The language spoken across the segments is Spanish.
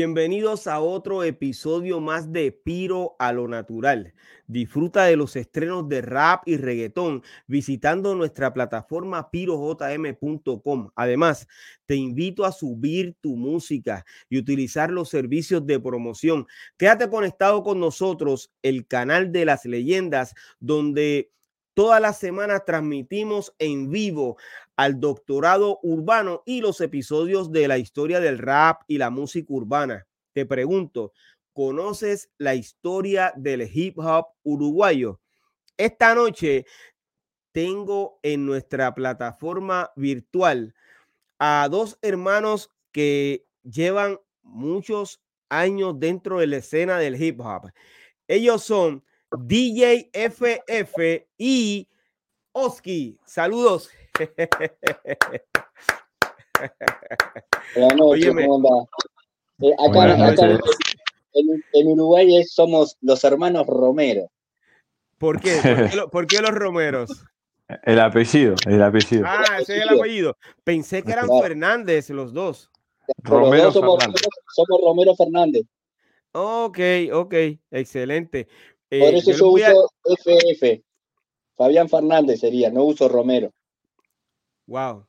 Bienvenidos a otro episodio más de Piro a lo Natural. Disfruta de los estrenos de rap y reggaetón visitando nuestra plataforma pirojm.com. Además, te invito a subir tu música y utilizar los servicios de promoción. Quédate conectado con nosotros, el canal de las leyendas, donde Todas las semanas transmitimos en vivo al doctorado urbano y los episodios de la historia del rap y la música urbana. Te pregunto, ¿conoces la historia del hip hop uruguayo? Esta noche tengo en nuestra plataforma virtual a dos hermanos que llevan muchos años dentro de la escena del hip hop. Ellos son DJ FF y Oski. Saludos. Buenas noches, ¿cómo eh, acá, en, Uruguay somos los hermanos Romero. ¿Por qué? ¿Por qué, los Romeros? El apellido, el apellido. Ah, ese es el apellido. Pensé que eran Fernández los dos. Romero somos, somos Romero Fernández. Ok, ok, excelente. Por eh, eso yo, uso FF. Fabián Fernández sería, no uso Romero. Wow,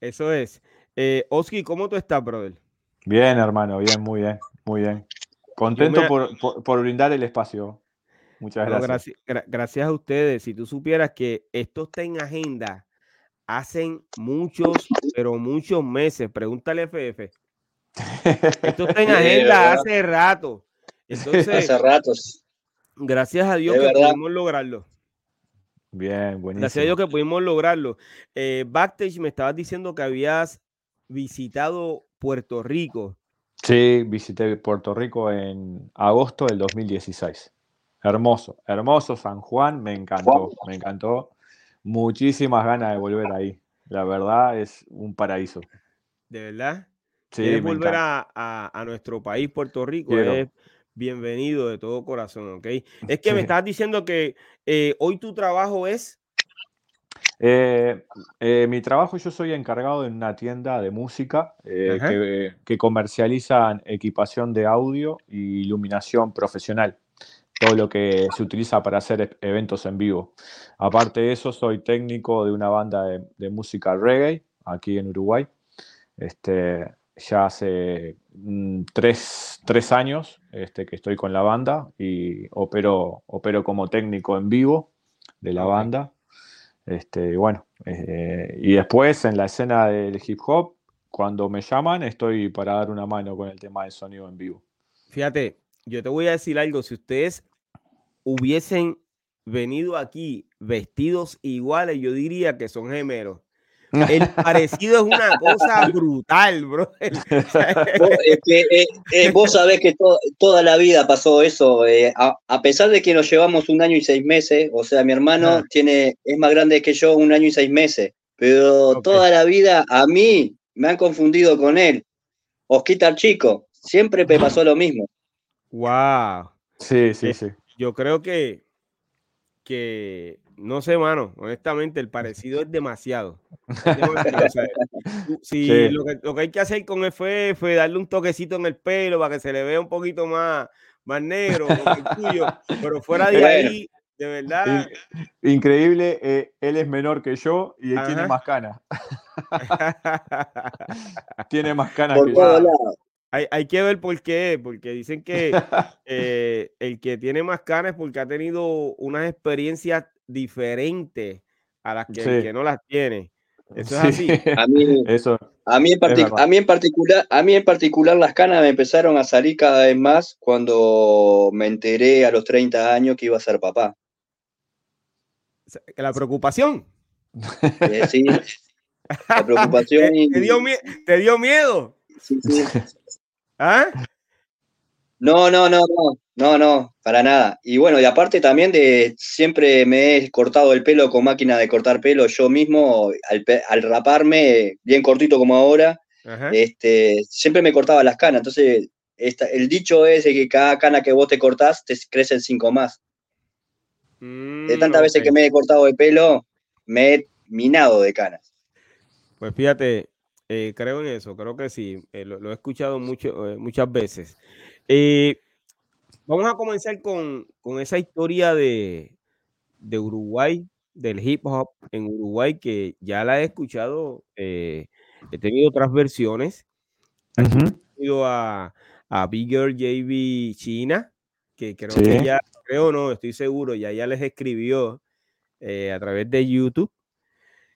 eso es. Eh, Oski, ¿cómo tú estás, brother? Bien, hermano, bien, muy bien, muy bien. Contento por, brindar el espacio. Muchas gracias. gracias. a ustedes. Si tú supieras que esto está en agenda hacen muchos, pero muchos meses. Pregúntale FF. Esto está en agenda hace rato. Entonces, hace ratos. Gracias a Dios que pudimos lograrlo. Bien, buenísimo. Gracias a Dios que pudimos lograrlo. Eh, Backstage, me estabas diciendo que habías visitado Puerto Rico. Sí, visité Puerto Rico en agosto del 2016. Hermoso, hermoso San Juan, me encantó, me encantó. Muchísimas ganas de volver ahí. La verdad es un paraíso. ¿De verdad? Sí. volver a, nuestro país, Puerto Rico? Es bienvenido de todo corazón, ¿ok? Es que me estás diciendo que eh, hoy tu trabajo es... Eh, eh, mi trabajo, yo soy encargado en una tienda de música que, que, comercializan equipación de audio y iluminación profesional, todo lo que se utiliza para hacer e, eventos en vivo. Aparte de eso, soy técnico de una banda de, de música reggae aquí en Uruguay. Este, ya hace mm, tres, años este, que estoy con la banda y opero, opero como técnico en vivo de la banda. Este, bueno, eh, y después en la escena del hip hop, cuando me llaman, estoy para dar una mano con el tema de sonido en vivo. Fíjate, yo te voy a decir algo, si ustedes hubiesen venido aquí vestidos iguales, yo diría que son gemelos. El parecido es una cosa brutal, bro. Eh, eh, vos sabés que toda la vida pasó eso. Eh, a, pesar de que nos llevamos un año y seis meses, o sea, mi hermano tiene, es más grande que yo, un año y seis meses. Pero toda la vida a mí me han confundido con él. Osquita el chico, siempre me pasó lo mismo. Wow. Sí, sí, sí. Yo creo que, que no sé, mano, honestamente, el parecido es demasiado. sí, Lo, que, hay que hacer con FF fue darle un toquecito en el pelo para que se le vea un poquito más, más negro, el tuyo, pero fuera de ahí, de verdad. Increíble, eh, él es menor que yo y él tiene más canas. tiene más canas que yo. Hay, hay, que ver por qué, porque dicen que eh, el que tiene más canas es porque ha tenido unas experiencias diferente a las que, no las tiene. Eso es así. A mí, Eso a, mí en a, mí en particular, a mí en particular las canas me empezaron a salir cada vez más cuando me enteré a los 30 años que iba a ser papá. La preocupación. Eh, sí, la preocupación. ¿Te, dio, ¿Te dio miedo? Sí, sí. ¿Ah? No, no, no, no. No, no, para nada. Y bueno, y aparte también de siempre me he cortado el pelo con máquina de cortar pelo yo mismo, al, raparme, bien cortito como ahora, este, siempre me cortaba las canas. Entonces, el dicho es que cada cana que vos te cortás, te crecen cinco más. Mm, de tantas veces que me he cortado el pelo, me he minado de canas. Pues fíjate, Eh, creo en eso, creo que sí. Eh, lo, he escuchado mucho, eh, muchas veces. Vamos a comenzar con, esa historia de, Uruguay, del hip hop en Uruguay, que ya la he escuchado. he tenido otras versiones. He tenido a, a Bigger JB China, que creo que ya, creo no, estoy seguro, ya ya les escribió a través de YouTube.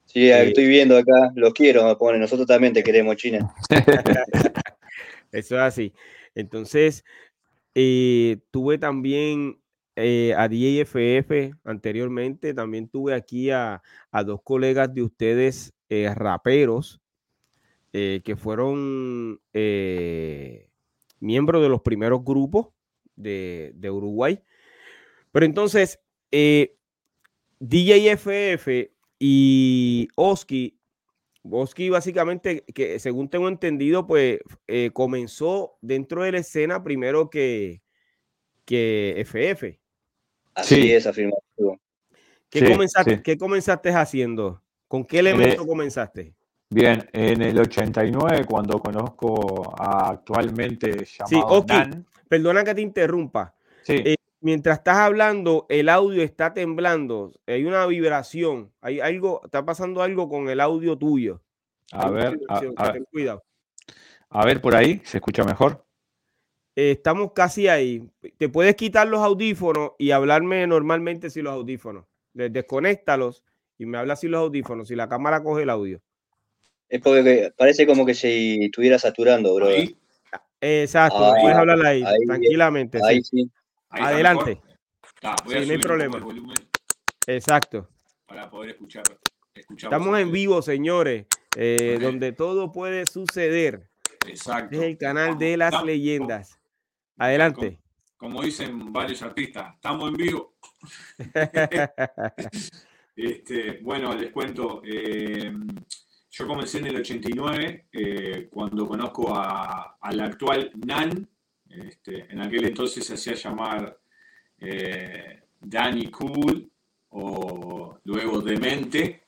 Sí, estoy viendo acá, los quiero, me pone, nosotros también te queremos, China. Eso es así. Entonces, eh, tuve también eh, a DJFF anteriormente, también tuve aquí a, dos colegas de ustedes, eh, raperos, que fueron miembros de los primeros grupos de, de Uruguay. Pero entonces, DJFF y Oski, Oski básicamente, que según tengo entendido, pues eh, comenzó dentro de la escena primero que, que FF. Así es, afirmativo. ¿Qué, comenzaste, ¿Qué comenzaste haciendo? ¿Con qué elemento comenzaste? Bien, en el 89, cuando conozco a actualmente llamado sí, Oski, perdona que te interrumpa. Sí. Eh, mientras estás hablando, el audio está temblando, hay una vibración, hay algo, está pasando algo con el audio tuyo. A ver, a, ver. cuidado. A ver, por ahí, ¿se escucha mejor? estamos casi ahí. Te puedes quitar los audífonos y hablarme normalmente sin los audífonos. Desconéctalos y me hablas sin los audífonos, si la cámara coge el audio. Es porque parece como que se estuviera saturando, bro. Exacto, puedes hablar ahí, tranquilamente. Ahí sí. Adelante. no hay problema. Exacto. Para poder escuchar. Estamos en vivo, señores, eh, donde todo puede suceder. Exacto. Es el canal de las leyendas. Adelante. Como, dicen varios artistas, estamos en vivo. este, bueno, les cuento. Eh, yo comencé en el 89, eh, cuando conozco al actual Nan, este, en aquel entonces se hacía llamar eh, Danny Cool o luego Demente.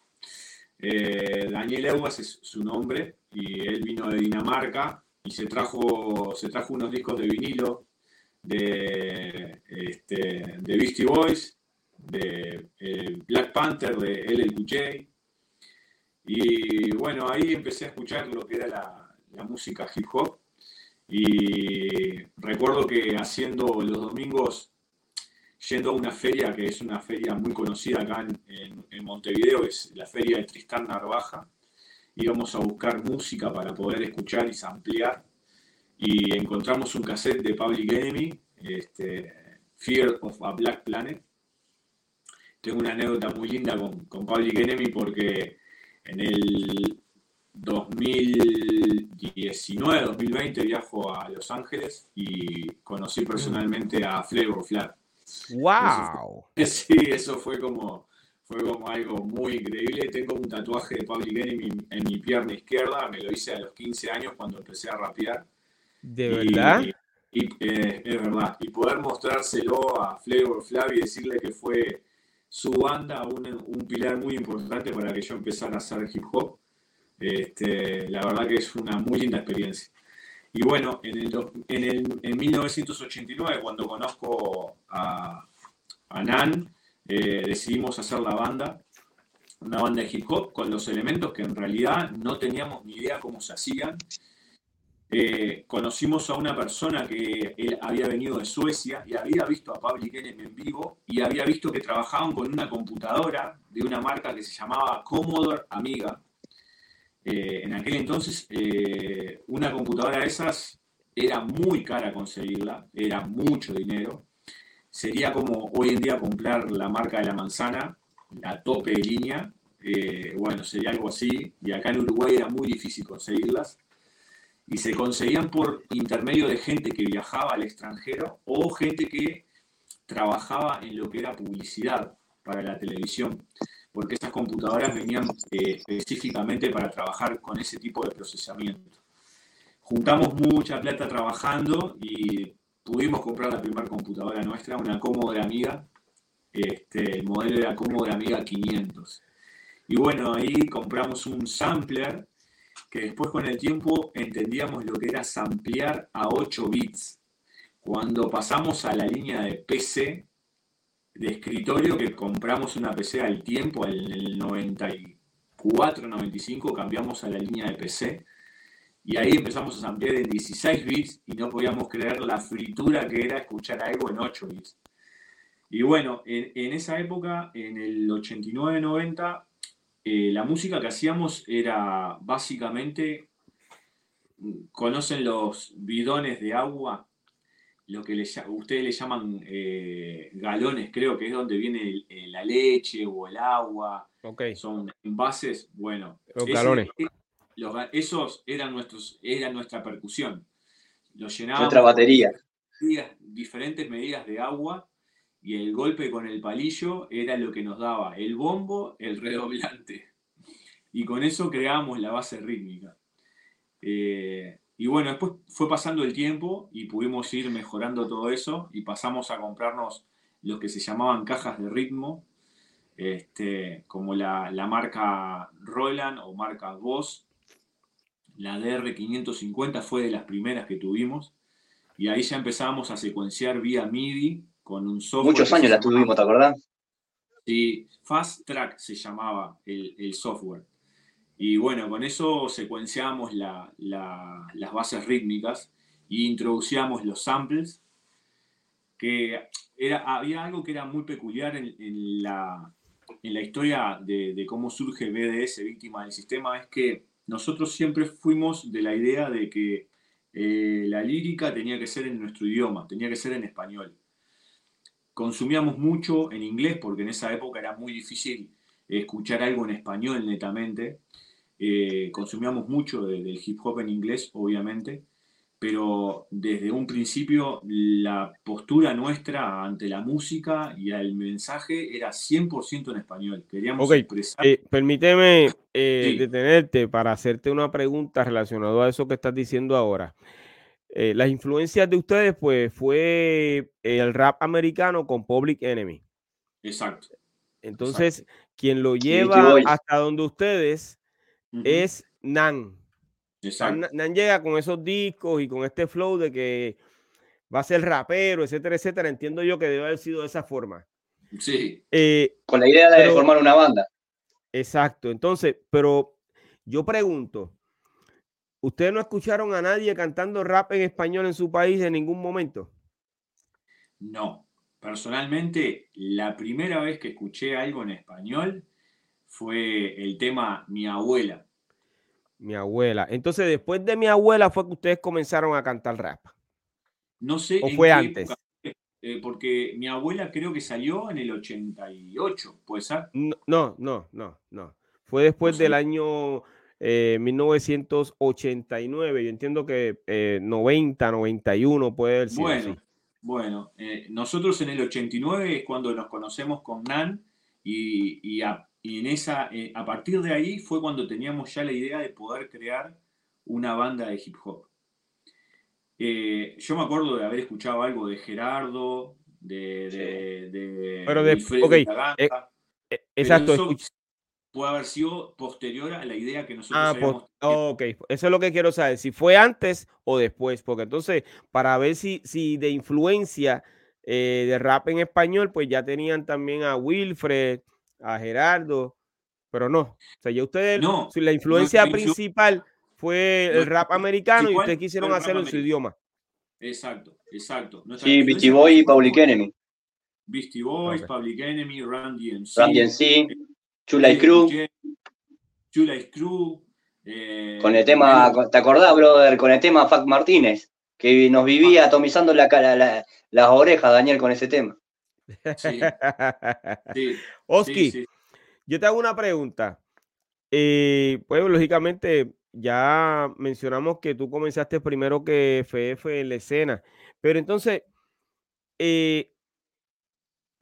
Eh, Daniel Eguas es su nombre y él vino de Dinamarca y se trajo, unos discos de vinilo de, este, Beastie Boys, de eh, Black Panther, de LLJ. Y bueno, ahí empecé a escuchar lo que era la música hip hop y recuerdo que haciendo los domingos, yendo a una feria que es una feria muy conocida acá en, Montevideo, es la feria de Tristán Narvaja, íbamos a buscar música para poder escuchar y samplear. Y encontramos un cassette de Public Enemy, este, Fear of a Black Planet. Tengo una anécdota muy linda con, con Public Enemy porque en el 2019, 2020 viajo a Los Ángeles y conocí personalmente a Flavor Flav. ¡Wow! sí, eso fue como, fue como algo muy increíble. Tengo un tatuaje de Public Enemy en mi pierna izquierda, me lo hice a los 15 años cuando empecé a rapear. ¿De verdad? Y, eh, es verdad. Y poder mostrárselo a Flavor Flav y decirle que fue su banda un, un pilar muy importante para que yo empezara a hacer hip hop este, la verdad que es una muy linda experiencia. Y bueno, en, el, en, 1989, cuando conozco a, Nan, eh, decidimos hacer la banda, una banda de hip hop con los elementos que en realidad no teníamos ni idea cómo se hacían. Eh, conocimos a una persona que él había venido de Suecia y había visto a Public Enemy en vivo y había visto que trabajaban con una computadora de una marca que se llamaba Commodore Amiga eh, en aquel entonces, eh, una computadora de esas era muy cara conseguirla, era mucho dinero. Sería como hoy en día comprar la marca de la manzana, la tope de línea. Eh, bueno, sería algo así. Y acá en Uruguay era muy difícil conseguirlas. Y se conseguían por intermedio de gente que viajaba al extranjero o gente que trabajaba en lo que era publicidad para la televisión porque estas computadoras venían eh, específicamente para trabajar con ese tipo de procesamiento. Juntamos mucha plata trabajando y pudimos comprar la primera computadora nuestra, una Commodore Amiga, este, el modelo era Commodore Amiga 500. Y bueno, ahí compramos un sampler que después con el tiempo entendíamos lo que era samplear a 8 bits. Cuando pasamos a la línea de PC, de escritorio, que compramos una PC al tiempo, en el 94, 95, cambiamos a la línea de PC. Y ahí empezamos a samplear en 16 bits y no podíamos creer la fritura que era escuchar algo en 8 bits. Y bueno, en, esa época, en el 89-90, eh, la música que hacíamos era básicamente, conocen los bidones de agua, lo que ustedes le llaman eh, galones, creo que es donde viene la leche o el agua. Son envases, bueno. Los galones. esos eran, nuestros, eran nuestra percusión. Los llenábamos. Nuestra batería. Diferentes medidas de agua y el golpe con el palillo era lo que nos daba el bombo, el redoblante. Y con eso creamos la base rítmica. Eh, y bueno, después fue pasando el tiempo y pudimos ir mejorando todo eso y pasamos a comprarnos los que se llamaban cajas de ritmo, este, como la, la marca Roland o marca Boss. La DR550 fue de las primeras que tuvimos y ahí ya empezábamos a secuenciar vía MIDI Muchos años la tuvimos, ¿te acordás? Sí, Fast Track se llamaba el, software. Y bueno, con eso secuenciamos las bases rítmicas e introducíamos los samples, que era, había algo que era muy peculiar en, la, en la, historia de, cómo surge BDS, víctima del sistema, es que nosotros siempre fuimos de la idea de que eh, la lírica tenía que ser en nuestro idioma, tenía que ser en español consumíamos mucho en inglés porque en esa época era muy difícil escuchar algo en español netamente. Eh, consumíamos mucho del hip hop en inglés, obviamente, pero desde un principio la postura nuestra ante la música y al mensaje era 100% en español. Queríamos expresar... Eh, permíteme eh, detenerte para hacerte una pregunta relacionada a eso que estás diciendo ahora. Eh, las influencias de ustedes, pues, fue el rap americano con Public Enemy. Exacto. Entonces, quien lo lleva hasta donde ustedes es Nan. Exacto. Nan, llega con esos discos y con este flow de que va a ser rapero, etcétera, etcétera. Entiendo yo que debe haber sido de esa forma. Sí. Eh, con la idea de formar una banda. Exacto. Entonces, pero yo pregunto, ¿Ustedes no escucharon a nadie cantando rap en español en su país en ningún momento? No. Personalmente, la primera vez que escuché algo en español fue el tema Mi abuela. Mi abuela. Entonces, después de mi abuela fue que ustedes comenzaron a cantar rap. No sé. ¿O fue antes? Eh, porque mi abuela creo que salió en el 88, ¿puede ser? No, no, no, no. Fue después del año 1989. Eh, Yo entiendo que 90, eh, 91 puede sido Bueno, bueno eh, nosotros en el 89 es cuando nos conocemos con Nan y, a, en esa, a partir de ahí fue cuando teníamos ya la idea de poder crear una banda de hip hop. yo me acuerdo de haber escuchado algo de Gerardo, de, de, pero de, okay. exacto, puede haber sido posterior a la idea que nosotros ah, habíamos Ok, eso es lo que quiero saber, si fue antes o después, porque entonces para ver si, si de influencia eh, de rap en español, pues ya tenían también a Wilfred, a Gerardo, pero no, o sea, ya ustedes, no, la influencia principal fue el rap americano y ustedes quisieron hacerlo en su idioma. Exacto, exacto. sí, Beastie Boy y Public Enemy. Beastie Boys, Public Enemy, Randy MC. Randy MC. Chula y Crew. Chula y Crew. con el tema, ¿te acordás, brother? Con el tema Fac Martínez, que nos vivía atomizando la, la, las orejas, Daniel, con ese tema. Sí. Oski, yo te hago una pregunta. Eh, pues lógicamente ya mencionamos que tú comenzaste primero que FF en la escena, pero entonces, eh,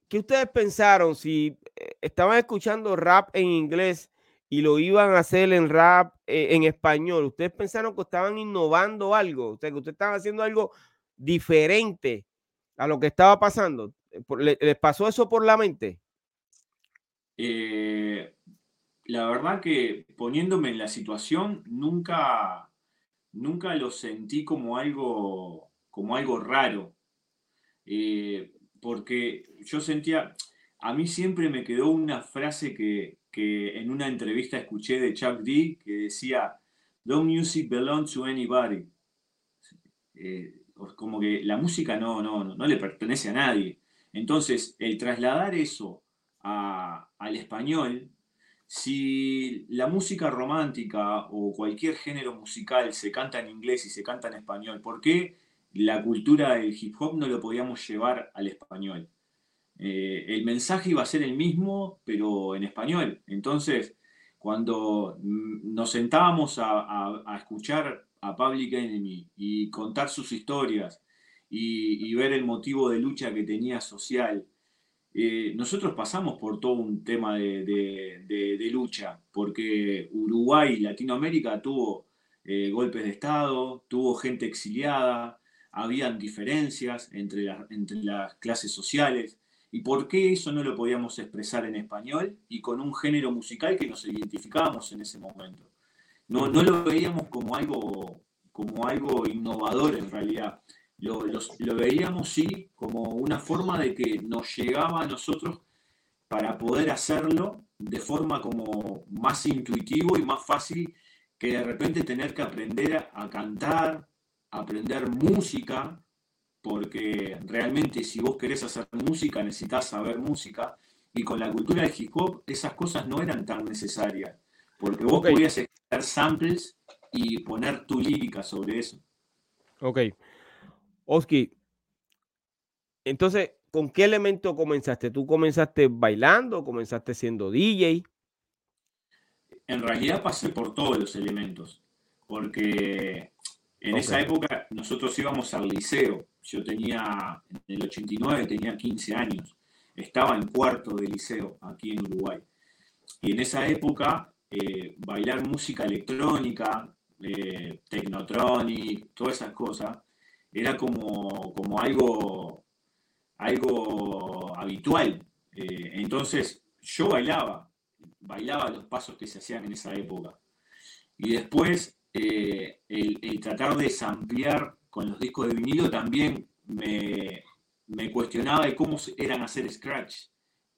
¿qué ustedes pensaron si eh, estaban escuchando rap en inglés y lo iban a hacer en rap eh, en español, ¿ustedes pensaron que estaban innovando algo? O sea, que ustedes estaban haciendo algo diferente a lo que estaba pasando. Eh, ¿Les pasó eso por la mente? la verdad que poniéndome en la situación, nunca, nunca lo sentí como algo, como algo raro. Eh, porque yo sentía, a mí siempre me quedó una frase que, en una entrevista escuché de Chuck D que decía, Don't music belong to anybody. Eh, como que la música no, no, no le pertenece a nadie. Entonces, el trasladar eso al español, si la música romántica o cualquier género musical se canta en inglés y se canta en español, ¿por qué la cultura del hip hop no lo podíamos llevar al español? Eh, el mensaje iba a ser el mismo, pero en español. Entonces, cuando nos sentábamos a, escuchar a Public Enemy y contar sus historias y, ver el motivo de lucha que tenía social, eh, nosotros pasamos por todo un tema de, lucha, porque Uruguay y Latinoamérica tuvo eh, golpes de Estado, tuvo gente exiliada, habían diferencias entre, entre las clases sociales. ¿Y por qué eso no lo podíamos expresar en español y con un género musical que nos identificábamos en ese momento? No, no lo veíamos como algo, como algo innovador en realidad. Lo, veíamos sí como una forma de que nos llegaba a nosotros para poder hacerlo de forma como más intuitivo y más fácil que de repente tener que aprender a cantar, aprender música, porque realmente si vos querés hacer música necesitas saber música, y con la cultura del hip hop esas cosas no eran tan necesarias, porque vos podías hacer samples y poner tu lírica sobre eso. Ok. Oski, entonces, ¿con qué elemento comenzaste? ¿Tú comenzaste bailando? ¿Comenzaste siendo DJ? En realidad pasé por todos los elementos, porque en esa época nosotros íbamos al liceo. Yo tenía, en el 89 tenía 15 años. Estaba en cuarto de liceo aquí en Uruguay. Y en esa época, eh, bailar música electrónica, eh, Technotronic, todas esas cosas, era como, como algo, algo habitual. Eh, entonces yo bailaba, bailaba los pasos que se hacían en esa época. Y después eh, el, tratar de samplear con los discos de vinilo también me, cuestionaba de cómo eran hacer scratch.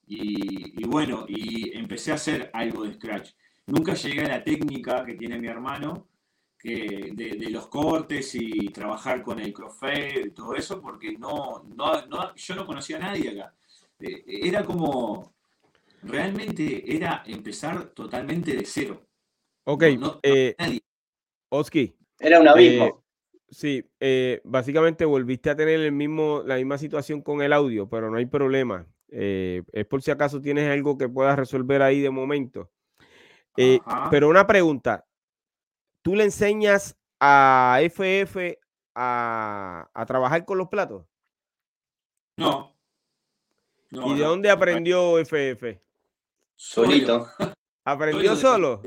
Y, y, bueno, y empecé a hacer algo de scratch. Nunca llegué a la técnica que tiene mi hermano, de, los cortes y trabajar con el crossfade y todo eso, porque no, no, yo no conocía a nadie acá. Eh, era como, realmente era empezar totalmente de cero. Ok, eh, Oski. Era un abismo. Eh, sí, básicamente volviste a tener el mismo, la misma situación con el audio, pero no hay problema. es por si acaso tienes algo que puedas resolver ahí de momento. pero una pregunta, ¿Tú le enseñas a FF a, trabajar con los platos? No. ¿Y de dónde aprendió FF? Solito. ¿Aprendió solo?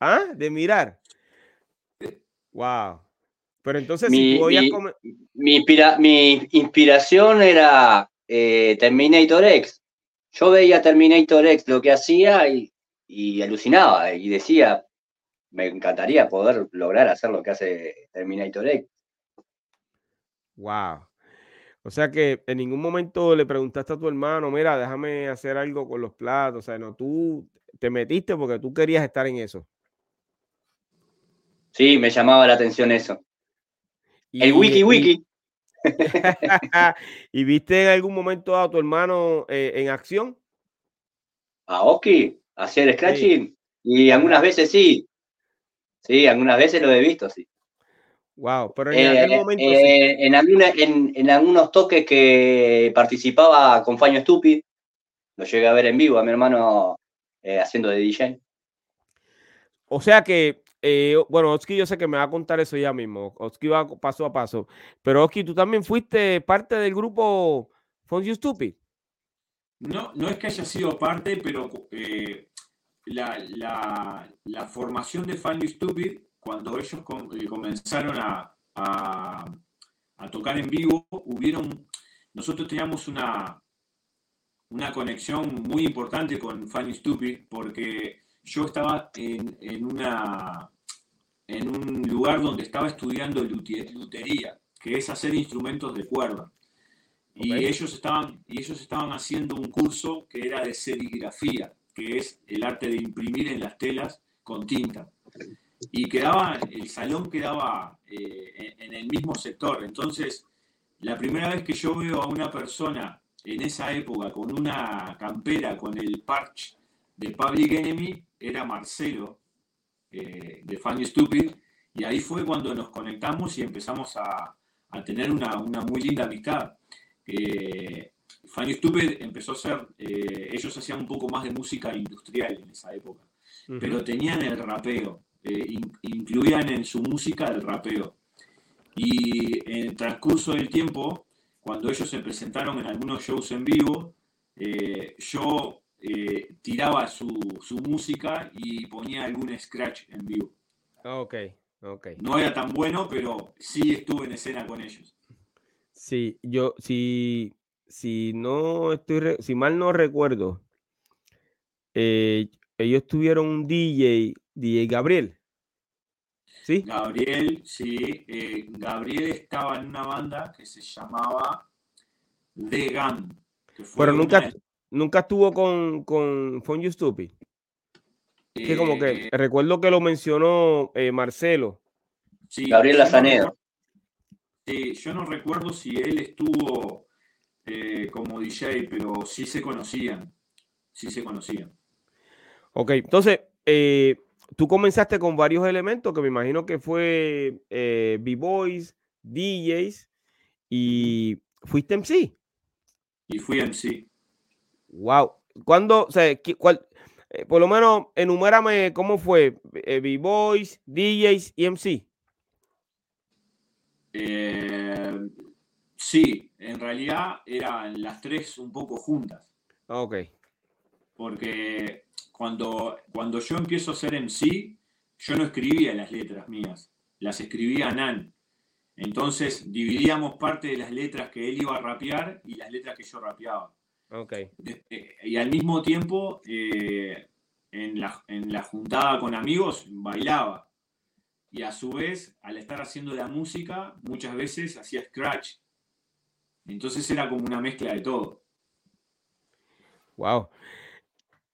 ¿Ah? De mirar. Wow. Pero entonces, mi, mi, mi, inspiración era eh, Terminator X. Yo veía Terminator X lo que hacía y, y alucinaba y decía, me encantaría poder lograr hacer lo que hace Terminator X. Wow. O sea que en ningún momento le preguntaste a tu hermano, mira, déjame hacer algo con los platos. O sea, no, tú te metiste porque tú querías estar en eso. Sí, me llamaba la atención eso. el wiki wiki. Y, viste en algún momento a tu hermano eh, en acción? A Oski, hacer scratching. Y algunas veces sí, Sí, algunas veces lo he visto, sí. Wow, pero en aquel eh, momento. Eh, en, algunos toques que participaba con Faño Stupid, lo llegué a ver en vivo a mi hermano eh, haciendo de DJ. O sea que, bueno, Oski, yo sé que me va a contar eso ya mismo. Oski va paso a paso. Pero Oski, tú también fuiste parte del grupo Faño Stupid. No, no es que haya sido parte, pero la, la, formación de Funny Stupid, cuando ellos eh, comenzaron a, a, tocar en vivo, hubieron, nosotros teníamos una, una conexión muy importante con Funny Stupid porque yo estaba en, una, en un lugar donde estaba estudiando lutería, que es hacer instrumentos de cuerda. Y, ellos estaban, y ellos estaban haciendo un curso que era de serigrafía, que es el arte de imprimir en las telas con tinta. Y quedaba, el salón quedaba eh, en el mismo sector. Entonces, la primera vez que yo veo a una persona en esa época con una campera con el parch de Public Enemy era Marcelo eh, de Funny Stupid y ahí fue cuando nos conectamos y empezamos a, tener una, muy linda amistad. Eh, Funny Stupid empezó a ser, eh, ellos hacían un poco más de música industrial en esa época, pero tenían el rapeo, incluían en su música el rapeo. Y en el transcurso del tiempo, cuando ellos se presentaron en algunos shows en vivo, eh, yo eh, tiraba su, música y ponía algún scratch en vivo. Ok, ok. No era tan bueno, pero sí estuve en escena con ellos. Sí, yo, si, si no estoy, si mal no recuerdo, eh, ellos tuvieron un DJ, DJ Gabriel. ¿Sí? Gabriel, sí. Eh, Gabriel estaba en una banda que se llamaba The Gun. Pero nunca, nunca estuvo con, con Fun You Stupid. que como que eh, recuerdo que lo mencionó eh, Marcelo. Sí, Gabriel Lazaneo. sí, yo no recuerdo si él estuvo como DJ, pero sí se conocían. Sí se conocían. Ok, entonces, tú comenzaste con varios elementos que me imagino que fue eh, B-Boys, DJs y fuiste MC. Y fui MC. Wow. ¿Cuándo, o sea, cuál, eh, por lo menos enumérame cómo fue eh, B-Boys, DJs y MC? Sí, en realidad eran las tres un poco juntas. Ok. Porque cuando, cuando yo empiezo a ser MC, yo no escribía las letras mías, las escribía Nan. Entonces dividíamos parte de las letras que él iba a rapear y las letras que yo rapeaba. Okay. Eh, y al mismo tiempo, eh, en, la, en la juntada con amigos, bailaba. Y a su vez, al estar haciendo la música, muchas veces hacía scratch. Entonces era como una mezcla de todo. Wow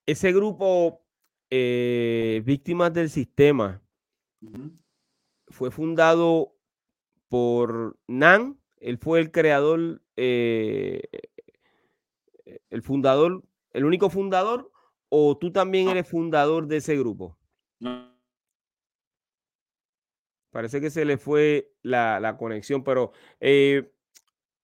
ese grupo eh, Víctimas del Sistema fue fundado por Nan, él fue el creador, eh, el fundador, el único fundador, o tú también eres fundador de ese grupo. Parece que se le fue la, conexión, pero eh,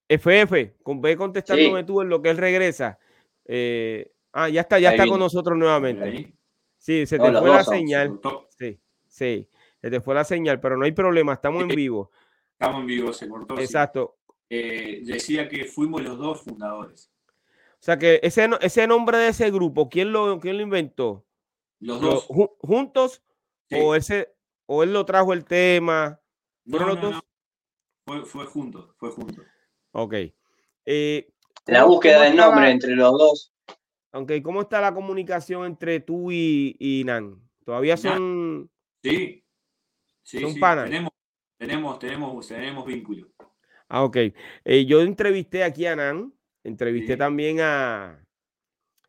FF, ve contestándome tú en lo que él regresa. Eh, Ah, ya está, ya está con nosotros nuevamente. Sí, se te fue la señal. Sí, sí, se te fue la señal, pero no hay problema, estamos en vivo. Estamos en vivo, se cortó. Exacto. Eh, decía que fuimos los dos fundadores. O sea que ese, ese nombre de ese grupo, ¿quién lo, quién lo inventó? Los dos. ¿Juntos? O, ese, ¿O él lo trajo el tema? ¿Fueron los dos? Fue, fue juntos, fue juntos. Ok. Eh, la búsqueda del nombre entre los dos aunque, ¿cómo está la comunicación entre tú y, Nan? ¿Todavía son. Sí. sí son panas. Tenemos, tenemos, tenemos, tenemos vínculos. Ah, ok. Eh, yo entrevisté aquí a Nan, entrevisté también a,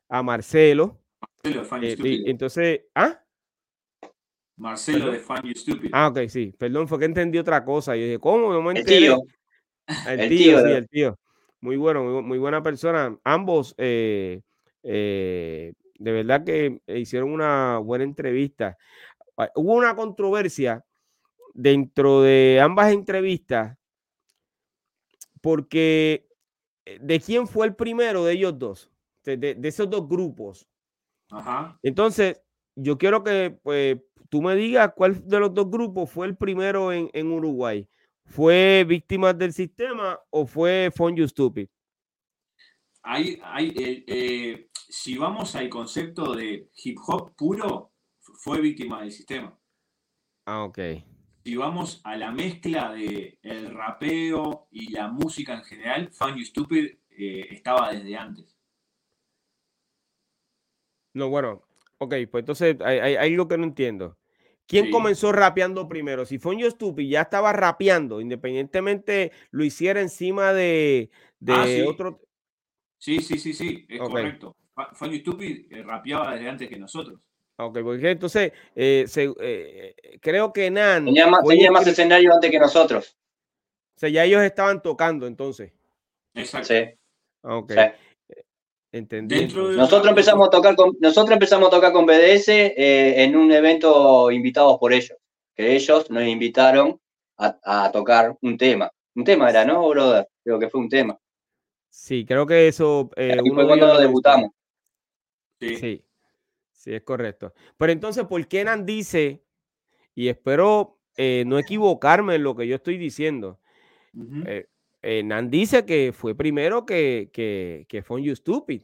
a Marcelo. Marcelo de Funny eh, Entonces, ¿ah? Marcelo de Funny Stupid. Ah, ok, sí. Perdón, fue que entendí otra cosa. Yo dije, ¿cómo? No me el tío. El, tío, sí, el tío. Muy bueno, muy, buena persona. Ambos eh, eh, de verdad que hicieron una buena entrevista. Ah, hubo una controversia dentro de ambas entrevistas porque eh, de quién fue el primero de ellos dos, de, esos dos grupos. Entonces, yo quiero que pues, tú me digas cuál de los dos grupos fue el primero en, Uruguay. ¿Fue Víctimas del Sistema o fue Fun You Stupid? Hay, hay, eh, si vamos al concepto de hip hop puro, fue víctima del sistema. Ah, ok. Si vamos a la mezcla de el rapeo y la música en general, Fun You Stupid eh, estaba desde antes. No, bueno, ok, pues entonces hay, algo que no entiendo. ¿Quién comenzó rapeando primero? Si Fonjo Stupid ya estaba rapeando, independientemente lo hiciera encima de, ah, de otro. Sí, sí, sí, sí, es correcto. Fonjo Stupid eh, rapeaba desde antes que nosotros. Ok, porque entonces eh, eh, creo que Nan. Tenía más, escenario antes que nosotros. O sea, ya ellos estaban tocando entonces. Exacto. Sí. Ok. Entendí. Nosotros empezamos a tocar con, nosotros empezamos a tocar con BDS eh, en un evento invitados por ellos, que ellos nos invitaron a, tocar un tema. Un tema era, ¿no, brother? Creo que fue un tema. Sí, creo que eso. Eh, fue cuando debutamos. Sí. sí. sí, es correcto. Pero entonces, ¿por qué Nan dice, y espero eh, no equivocarme en lo que yo estoy diciendo? eh, Nan dice que fue primero que, que, que You Stupid.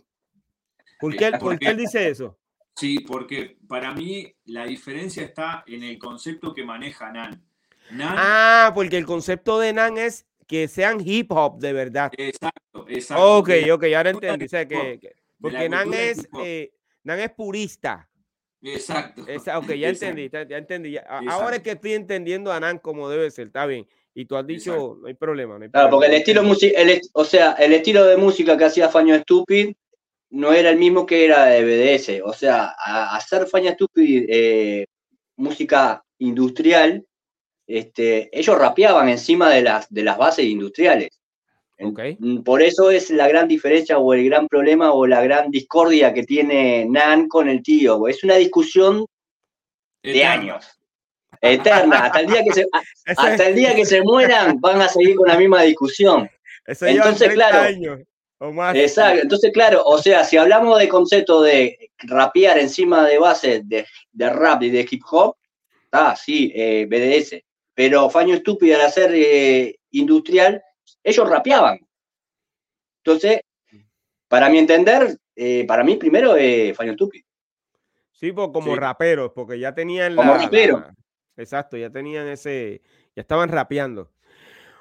¿Por qué, él, dice eso? Sí, porque para mí la diferencia está en el concepto que maneja Nan. ah, porque el concepto de Nan es que sean hip hop de verdad. Exacto, exacto. Ok, ok, ahora entendí. que, porque Nan es, eh, Nan es purista. Exacto. ok, ya entendí, ya entendí. Ahora es que estoy entendiendo a Nan como debe ser, está bien. Y tú has dicho, no hay problema. claro, porque el estilo, el, o sea, el estilo de música que hacía Faño Stupid no era el mismo que era de BDS. O sea, hacer Faña Stupid eh, música industrial, este, ellos rapeaban encima de las, de las bases industriales. Okay. Por eso es la gran diferencia o el gran problema o la gran discordia que tiene Nan con el tío. Es una discusión de años eterna. Hasta el día que se, hasta el día que se mueran van a seguir con la misma discusión. Entonces, claro. Exacto. Entonces, claro, o sea, si hablamos de concepto de rapear encima de base de, rap y de hip hop, está, sí, eh, BDS. Pero Faño Estúpido al hacer eh, industrial, ellos rapeaban. Entonces, para mi entender, eh, para mí primero es Faño Estúpido. Sí, pues como raperos, porque ya tenían como rapero. Exacto, ya tenían ese, ya estaban rapeando.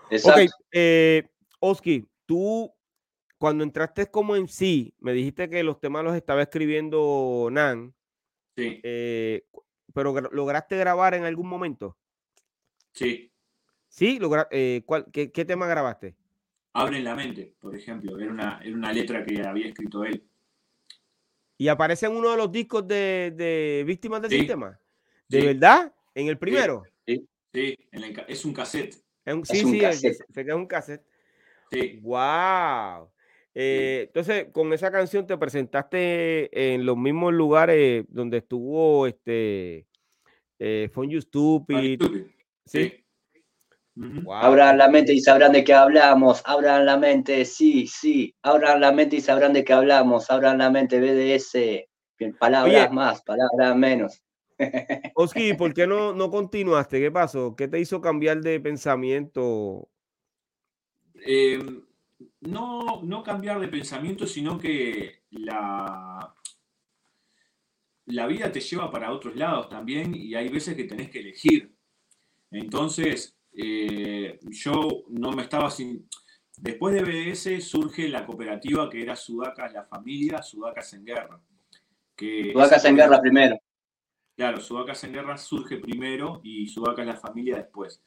Exacto. Ok, eh, Oski, tú cuando entraste como en sí, me dijiste que los temas los estaba escribiendo Nan. Sí. Eh, pero ¿lograste grabar en algún momento? Sí. ¿Sí? Eh, qué, tema grabaste? Abre en la mente, por ejemplo. Era una, una letra que había escrito él. ¿Y aparece en uno de los discos de, Víctimas del Sistema? ¿De verdad? ¿En el primero? Sí, sí, es un cassette. sí, sí, es un cassette. Sí. ¡Wow! Eh, entonces, con esa canción te presentaste en los mismos lugares donde estuvo este eh, You Stupid. Sí. Abran la mente y sabrán de qué hablamos. Abran la mente, sí, sí. Abran la mente y sabrán de qué hablamos. Abran la mente, BDS. Palabras más, palabras menos. Oski, ¿por qué no, no continuaste? ¿Qué pasó? ¿Qué te hizo cambiar de pensamiento? Em, no, no cambiar de pensamiento, sino que la, la vida te lleva para otros lados también y hay veces que tenés que elegir. Entonces, eh, yo no me estaba sin... Después de BS surge la cooperativa que era Sudacas la familia, Sudacas en guerra. Que Sudacas en guerra primero. Claro, Sudacas en Guerra surge primero y Sudacas la familia después.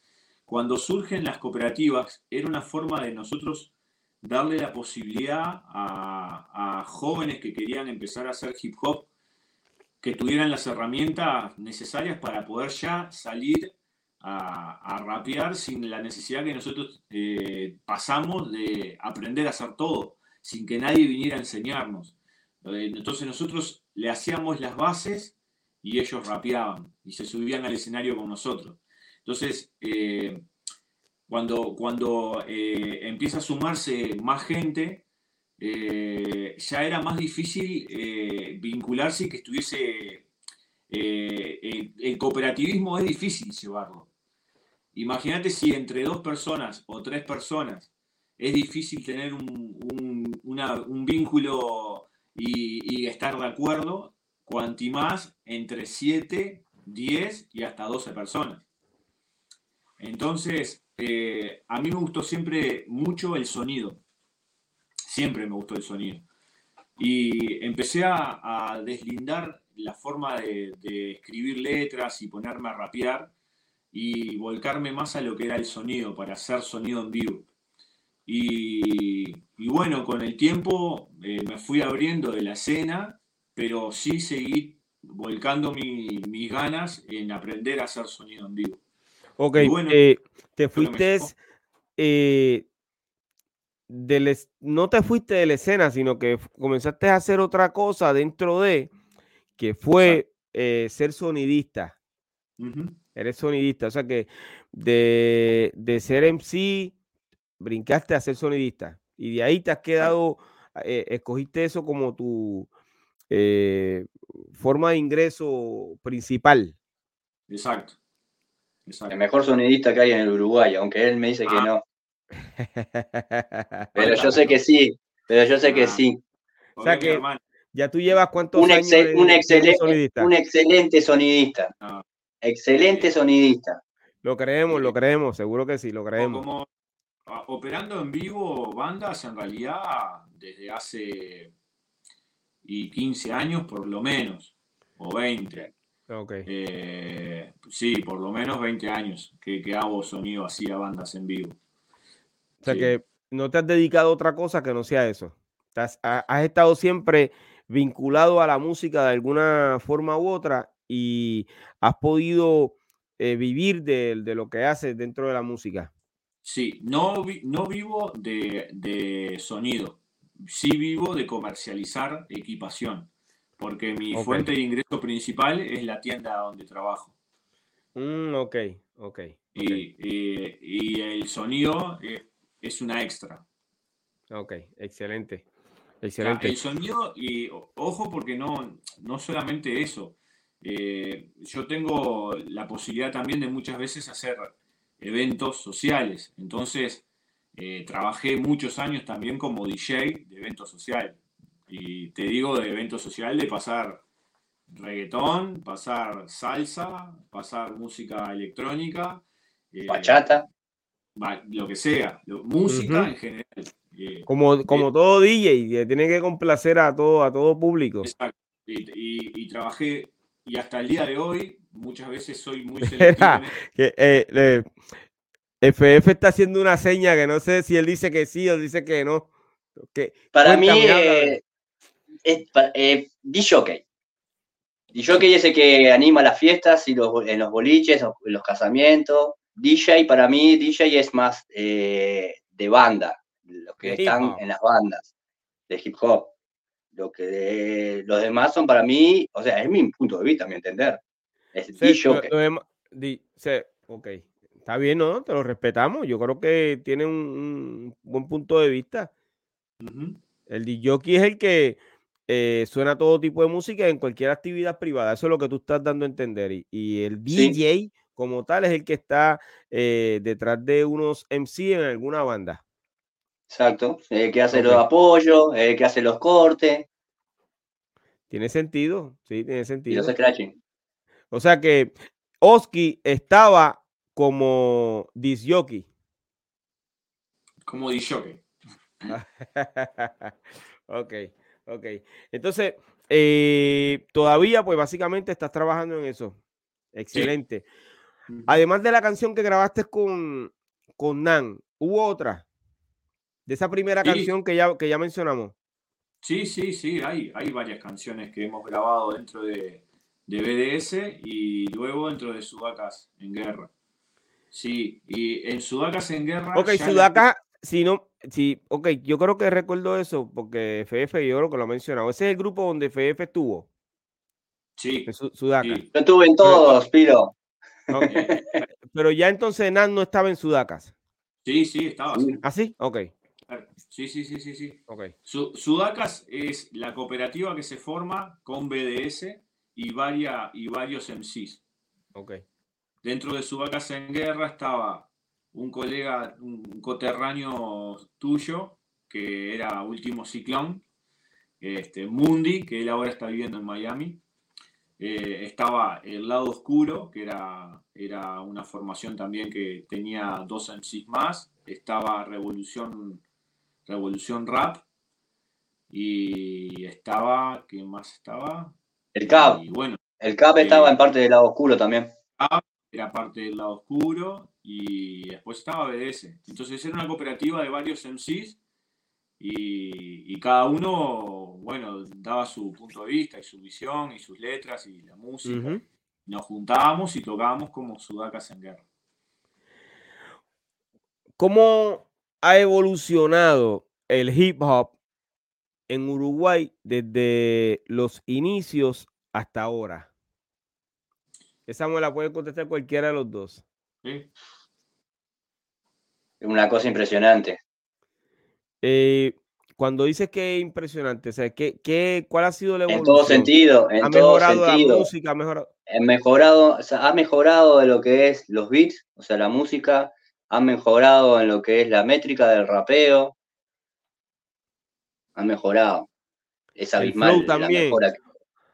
Cuando surgen las cooperativas, era una forma de nosotros darle la posibilidad a, jóvenes que querían empezar a hacer hip hop que tuvieran las herramientas necesarias para poder ya salir a, rapear sin la necesidad que nosotros eh, pasamos de aprender a hacer todo, sin que nadie viniera a enseñarnos. Eh, entonces nosotros le hacíamos las bases y ellos rapeaban y se subían al escenario con nosotros. Entonces, eh, cuando, cuando eh, empieza a sumarse más gente, eh, ya era más difícil vincularse y que estuviese... el cooperativismo es difícil llevarlo. Imagínate si entre dos personas o tres personas es difícil tener un, vínculo y, y, estar de acuerdo, cuanti más entre 7, 10 y hasta 12 personas. Entonces, eh, a mí me gustó siempre mucho el sonido. Siempre me gustó el sonido. Y empecé a, deslindar la forma de, escribir letras y ponerme a rapear y volcarme más a lo que era el sonido, para hacer sonido en vivo. Y, bueno, con el tiempo eh, me fui abriendo de la escena, pero sí seguí volcando mis ganas en aprender a hacer sonido en vivo. Ok, eh, te fuiste, eh, no te fuiste de la escena, sino que comenzaste a hacer otra cosa dentro de, que fue eh, ser sonidista. Eres sonidista, o sea que de, de, ser MC brincaste a ser sonidista. Y de ahí te has quedado, escogiste eso como tu forma de ingreso principal. Exacto. El mejor sonidista que hay en el Uruguay, aunque él me dice que ah. no. pero yo sé que sí, pero yo sé que ah. sí. O sea que ya tú llevas cuántos un años un, excelente, sonidista? un excelente sonidista. Ah. Excelente sonidista. Lo creemos, lo creemos, seguro que sí, lo creemos. Como operando en vivo bandas en realidad desde hace y 15 años por lo menos, o 20. Okay. Eh, sí, por lo menos 20 años que, hago sonido así a bandas en vivo. O sea que no te has dedicado a otra cosa que no sea eso. Has, estado siempre vinculado a la música de alguna forma u otra y has podido eh, vivir de, lo que haces dentro de la música. Sí, no, no vivo de, de sonido, sí vivo de comercializar equipación porque mi fuente de ingreso principal es la tienda donde trabajo. Mm, ok, ok. Y, el sonido es, una extra. Ok, excelente. Excelente. el sonido, y ojo, porque no, no solamente eso. Eh, yo tengo la posibilidad también de muchas veces hacer eventos sociales. Entonces, eh, trabajé muchos años también como DJ de eventos sociales. Y te digo de evento social de pasar reggaetón, pasar salsa, pasar música electrónica. Eh, Bachata. lo que sea, música en general. Eh, como, eh, como todo DJ, tiene que complacer a todo, a todo público. Exacto. Y, trabajé, y hasta el día de hoy, muchas veces soy muy selectivo. Que, FF está haciendo una seña que no sé si él dice que sí o dice que no. Para mí, es eh, DJ. DJ es el que anima las fiestas y los, en los boliches, en los casamientos. DJ, para mí, DJ es más eh, de banda, los que están en las bandas de hip hop. Lo que los demás son para mí, o sea, es mi punto de vista, mi entender. Es DJ. ok, está bien, ¿no? Te lo respetamos. Yo creo que tiene un, buen punto de vista. El DJ es el que eh, suena todo tipo de música en cualquier actividad privada. Eso es lo que tú estás dando a entender. Y, el DJ como tal es el que está eh, detrás de unos MC en alguna banda. Exacto. El que hace los apoyos, el que hace los cortes. Tiene sentido, sí, tiene sentido. Y los O sea que Oski estaba como disjockey. Como disjockey. ok. Ok. Entonces, eh, todavía, pues básicamente estás trabajando en eso. Excelente. Además de la canción que grabaste con, con Nan, ¿hubo otra? De esa primera canción que ya, que ya mencionamos. Sí, sí, sí, hay, hay varias canciones que hemos grabado dentro de, de BDS y luego dentro de Sudacas en Guerra. Sí, y en Sudacas en Guerra. Ok, Sudacas, si no, Sí, ok, yo creo que recuerdo eso porque FF, yo creo que lo he mencionado. Ese es el grupo donde FF estuvo. Sí. Sudaca. Yo estuve en todos, Piro. Pero ya entonces Nan no estaba en Sudacas. Sí, sí, estaba. ¿Ah, sí? Ok. Sí, sí, sí, sí, sí. Okay. Sudacas es la cooperativa que se forma con BDS y, varia, y varios MCs. Ok. Dentro de Sudacas en Guerra estaba un colega, un coterráneo tuyo, que era Último Ciclón, este, Mundi, que él ahora está viviendo en Miami. Eh, estaba El Lado Oscuro, que era, era una formación también que tenía dos MCs más. Estaba Revolución, Revolución Rap. y estaba, ¿quién más estaba? El CAP. bueno, el CAP estaba en parte del lado oscuro también. Era parte del lado oscuro y después estaba BDS. Entonces era una cooperativa de varios MCs y, cada uno, bueno, daba su punto de vista y su visión y sus letras y la música. Nos juntábamos y tocábamos como sudacas en guerra. ¿Cómo ha evolucionado el hip hop en Uruguay desde los inicios hasta ahora? Esa me la puede contestar cualquiera de los dos. Sí. Una cosa impresionante. Eh, cuando dices que es impresionante, o sea, ¿qué, qué, ¿cuál ha sido la evolución? En todo sentido, en ¿Ha todo mejorado sentido. la música? ¿Ha mejorado? mejorado, ha mejorado de lo que es los beats, o sea, la música, ha mejorado en lo que es la métrica del rapeo, ha mejorado. Es abismal la mejora. Que,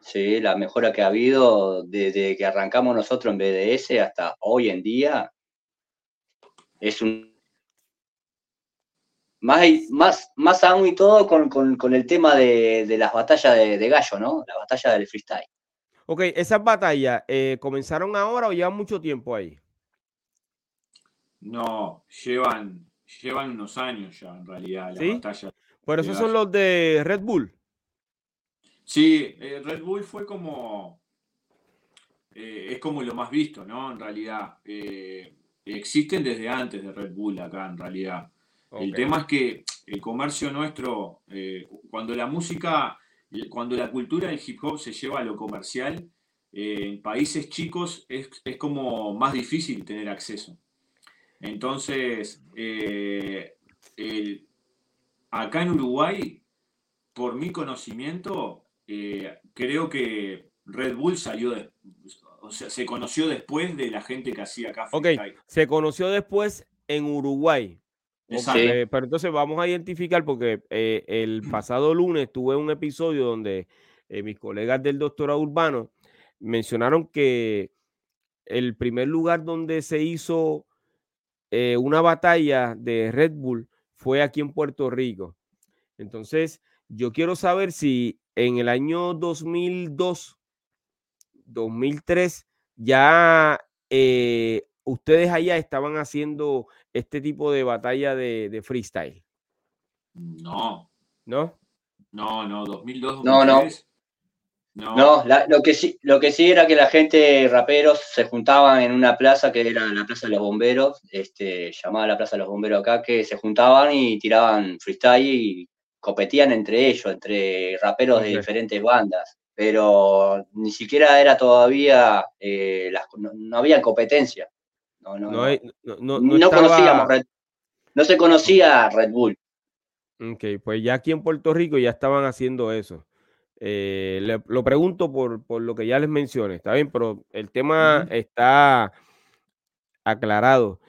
sí, la mejora que ha habido desde que arrancamos nosotros en BDS hasta hoy en día es un más, más, más aún y todo con, el tema de, las batallas de, gallo, ¿no? La batalla del freestyle. Ok, esas batallas, eh, ¿comenzaron ahora o llevan mucho tiempo ahí? No, llevan, llevan unos años ya en realidad la batalla. Pero esos son los de Red Bull. Sí, eh, Red Bull fue como. Eh, es como lo más visto, ¿no? En realidad. existen desde antes de Red Bull acá, en realidad. El tema es que el comercio nuestro, eh, cuando la música, cuando la cultura del hip hop se lleva a lo comercial, eh, en países chicos es, como más difícil tener acceso. Entonces, eh, acá en Uruguay, por mi conocimiento, creo que Red Bull salió de, o sea, se conoció después de la gente que hacía acá. Ok, se conoció después en Uruguay. Pero entonces vamos a identificar porque eh, el pasado lunes tuve un episodio donde eh, mis colegas del doctorado urbano mencionaron que el primer lugar donde se hizo eh, una batalla de Red Bull fue aquí en Puerto Rico. Entonces, yo quiero saber si en el año 2002, 2003, ya ustedes allá estaban haciendo este tipo de batalla de, freestyle? No. ¿No? No, no, 2002, No, no. No, lo, que sí, lo que sí era que la gente, raperos, se juntaban en una plaza que era la Plaza de los Bomberos, este, llamada la Plaza de los Bomberos acá, que se juntaban y tiraban freestyle y competían entre ellos, entre raperos de diferentes bandas, pero ni siquiera era todavía, eh, no, había competencia. No, no, no, no, conocíamos no se conocía Red Bull. Ok, pues ya aquí en Puerto Rico ya estaban haciendo eso. Eh, lo pregunto por, lo que ya les mencioné, está bien, pero el tema está aclarado.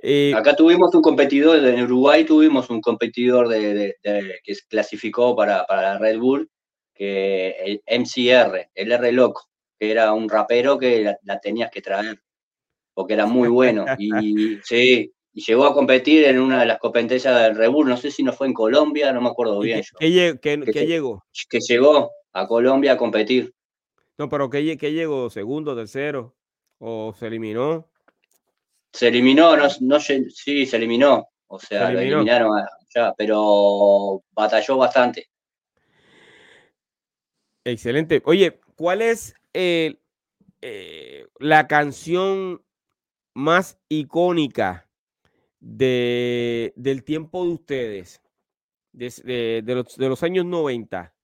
Eh, Acá tuvimos un competidor, en Uruguay tuvimos un competidor de, que se clasificó para, la Red Bull, que el MCR, el R Loco, que era un rapero que la tenías que traer porque era muy bueno. Y sí, y llegó a competir en una de las competencias del Red no sé si no fue en Colombia, no me acuerdo bien. ¿Qué, que, llegó? Que llegó a Colombia a competir. No, pero ¿qué, llegó? ¿Segundo, tercero? ¿O se eliminó? Se eliminó, no, no sí, se eliminó. O sea, lo eliminaron ya, pero batalló bastante. Excelente. Oye, ¿cuál es eh, la canción más icónica de, del tiempo de ustedes, de, de, los, años 90?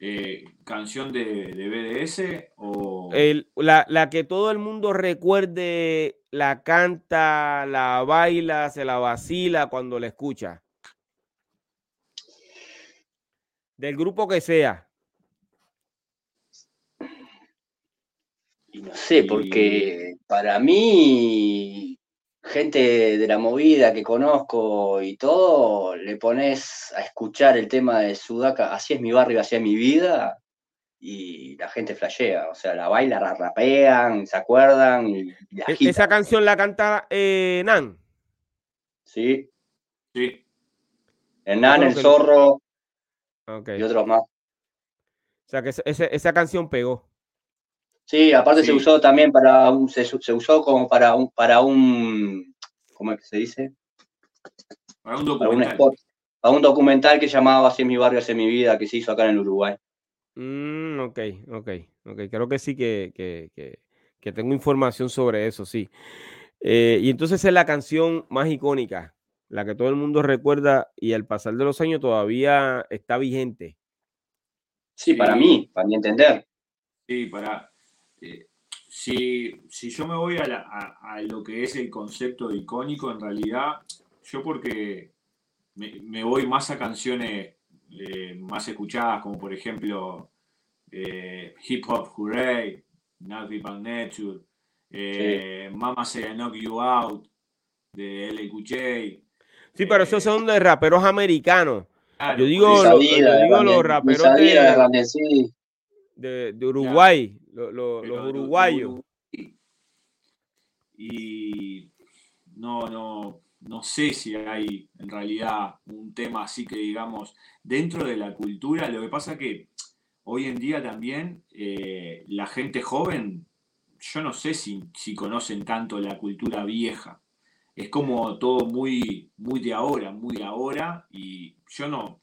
Eh, ¿Canción de, BDS o...? la, la, que todo el mundo recuerde, la canta, la baila, se la vacila cuando la escucha. Del grupo que sea. Y no sé, porque para mí, gente de la movida que conozco y todo, le pones a escuchar el tema de Sudaca, así es mi barrio, así es mi vida, y la gente flashea, o sea, la baila, la rapean, se acuerdan. Y, e-, ¿Esa canción la canta eh, Nan? Sí. Sí. Nan, el zorro. y otros más. O sea que esa canción pegó. Sí, aparte se usó también para un, se, usó como para un, para un, ¿cómo es que se dice? Para un documental. Para un, documental que llamaba Así mi barrio, así mi vida, que se hizo acá en el Uruguay. Mm, ok, ok, ok. Creo que sí que, que, que, tengo información sobre eso, sí. Eh, y entonces es la canción más icónica, la que todo el mundo recuerda y al pasar de los años todavía está vigente. Sí, para mí, para mi entender. Sí, para, eh, si, yo me voy a, lo que es el concepto icónico, en realidad, yo porque me, voy más a canciones eh, más escuchadas, como por ejemplo eh, Hip Hop Hooray, Navi by Nature, Mama Say I Knock You Out, de LQJ. Sí, pero esos son de raperos americanos. yo digo, los raperos de, de, Uruguay los uruguayos. Y no, no, no sé si hay en realidad un tema así que digamos dentro de la cultura. Lo que pasa que hoy en día también eh, la gente joven, yo no sé si, si, conocen tanto la cultura vieja. Es como todo muy, muy de ahora, muy de ahora, y yo no,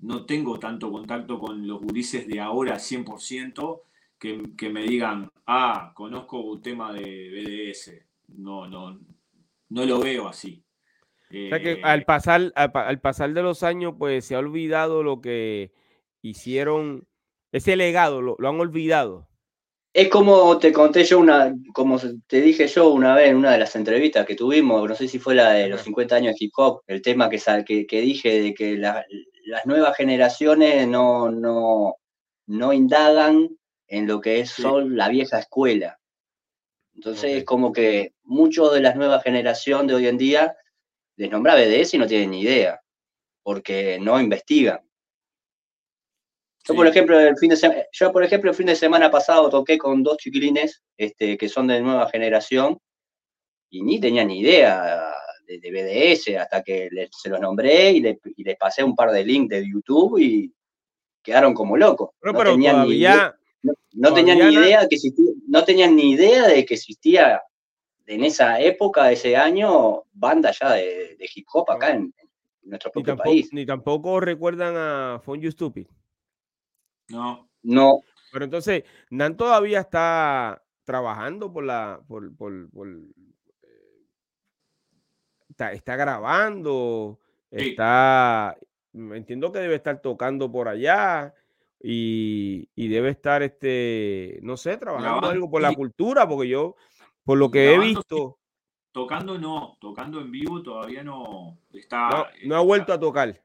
no tengo tanto contacto con los gurises de ahora 100%, que, me digan, ah, conozco un tema de BDS. No, no, no lo veo así. O sea que eh, al pasar, al, pasar de los años, pues se ha olvidado lo que hicieron, ese legado, lo, han olvidado. Es como te conté yo una, como te dije yo una vez en una de las entrevistas que tuvimos, no sé si fue la de los 50 años de hip hop, el tema que, que, que dije de que las nuevas generaciones no, no, no indagan en lo que es la vieja escuela. Entonces es como que muchos de la nueva generación de hoy en día les nombra BDS y no tienen ni idea, porque no investigan. Yo, por ejemplo, el fin de yo, por ejemplo, el fin de semana pasado toqué con dos chiquilines este, que son de nueva generación y ni tenían ni idea de, BDS hasta que se los nombré y, les pasé un par de links de YouTube y quedaron como locos. no tenían ni idea no, tenían ni idea que no tenían ni idea de que existía en esa época, ese año, banda ya de, hip hop acá en, nuestro propio país. Ni tampoco recuerdan a Fun You Stupid. No. No. Pero entonces, Nan todavía está trabajando por la. Por, eh, está, grabando. Está. Entiendo que debe estar tocando por allá y, debe estar, este, no sé, trabajando algo por la cultura, porque yo, por lo que he visto... Tocando no, tocando en vivo todavía no está... No, ha vuelto a tocar.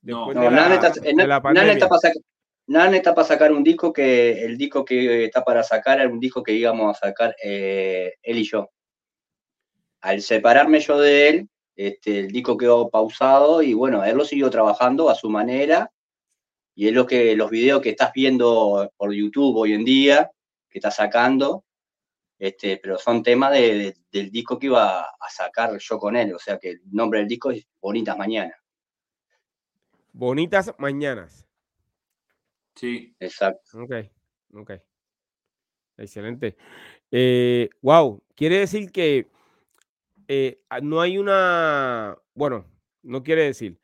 No, nada está, para sacar, un disco que el disco que está para sacar es un disco que íbamos a sacar eh, él y yo. Al separarme yo de él, este, el disco quedó pausado y bueno, él lo siguió trabajando a su manera y es lo que los videos que estás viendo por YouTube hoy en día, que estás sacando, este, pero son temas del disco que iba a sacar yo con él. O sea que el nombre del disco es Bonitas Mañanas. Bonitas Mañanas. Sí. Exacto. Ok, ok. Excelente. Eh, wow, quiere decir que eh, no hay una, bueno, no quiere decir,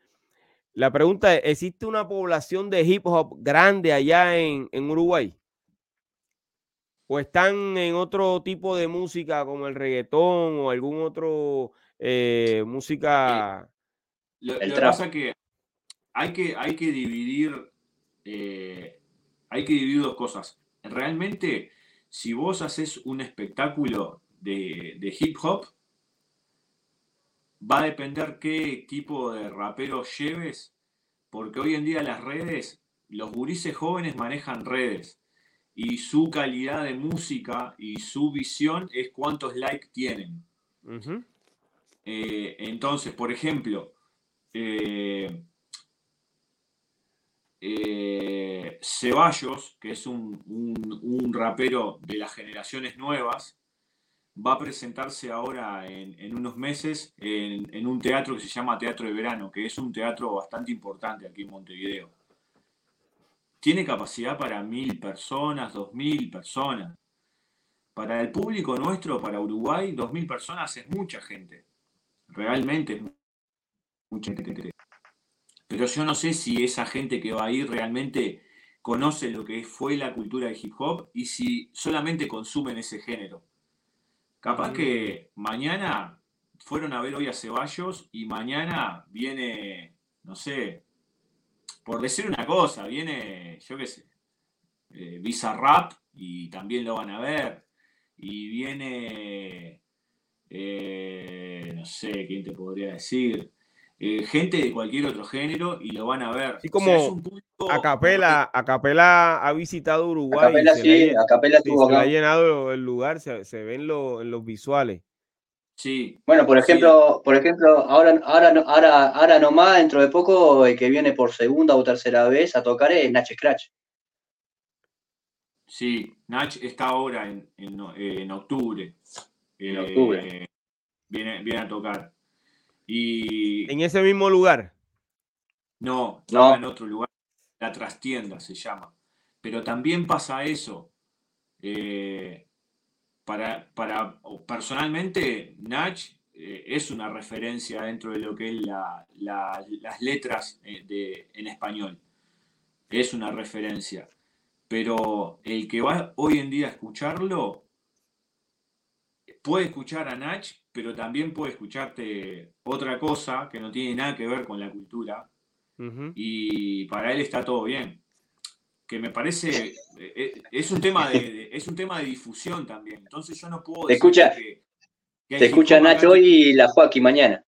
la pregunta es, ¿existe una población de hip hop grande allá en, Uruguay? ¿O están en otro tipo de música como el reggaetón o algún otro eh, música? Lo, que pasa es que hay que, hay que dividir, eh, hay que dividir dos cosas. Realmente, si vos haces un espectáculo de, de hip hop, va a depender qué tipo de rapero lleves, porque hoy en día las redes, los gurises jóvenes manejan redes y su calidad de música y su visión es cuántos likes tienen. Eh, entonces, por ejemplo, eh, eh, Ceballos, que es un rapero de las generaciones nuevas, va a presentarse ahora en, unos meses en, un teatro que se llama Teatro de Verano, que es un teatro bastante importante aquí en Montevideo. Tiene capacidad para mil personas, dos mil personas. Para el público nuestro, para Uruguay, dos mil personas es mucha gente. Realmente es mucha gente. Pero yo no sé si esa gente que va a ir realmente conoce lo que fue la cultura del hip hop y si solamente consumen ese género. Capaz que mañana fueron a ver hoy a Ceballos y mañana viene, no sé, por decir una cosa, viene, yo qué sé, eh, Bizarrap y también lo van a ver. Y viene, eh, no sé, ¿quién te podría decir? Eh, gente de cualquier otro género y lo van a ver. Así como Acapela, Acapela ha visitado Uruguay. Acapela sí, Acapela estuvo se ha llenado el lugar, se, se ven en los visuales. Sí. Bueno, por ejemplo, por ejemplo, ahora, ahora, ahora, ahora nomás, dentro de poco, el que viene por segunda o tercera vez a tocar es Nach Scratch. Sí, Nach está ahora en, en, en octubre. En octubre. Eh, viene, viene a tocar. Y... ¿En ese mismo lugar? No, no, en otro lugar. La trastienda se llama. Pero también pasa eso. Eh, para, para personalmente, Nach eh, es una referencia dentro de lo que es las letras eh, de, en español. Es una referencia. Pero el que va hoy en día a escucharlo, puede escuchar a Nach, pero también puede escucharte otra cosa que no tiene nada que ver con la cultura. Y para él está todo bien que me parece, eh, eh, es un tema de, es un tema de difusión también. Entonces yo no puedo... Te escucha, que, te escucha Nacho hoy y la Joaquín mañana.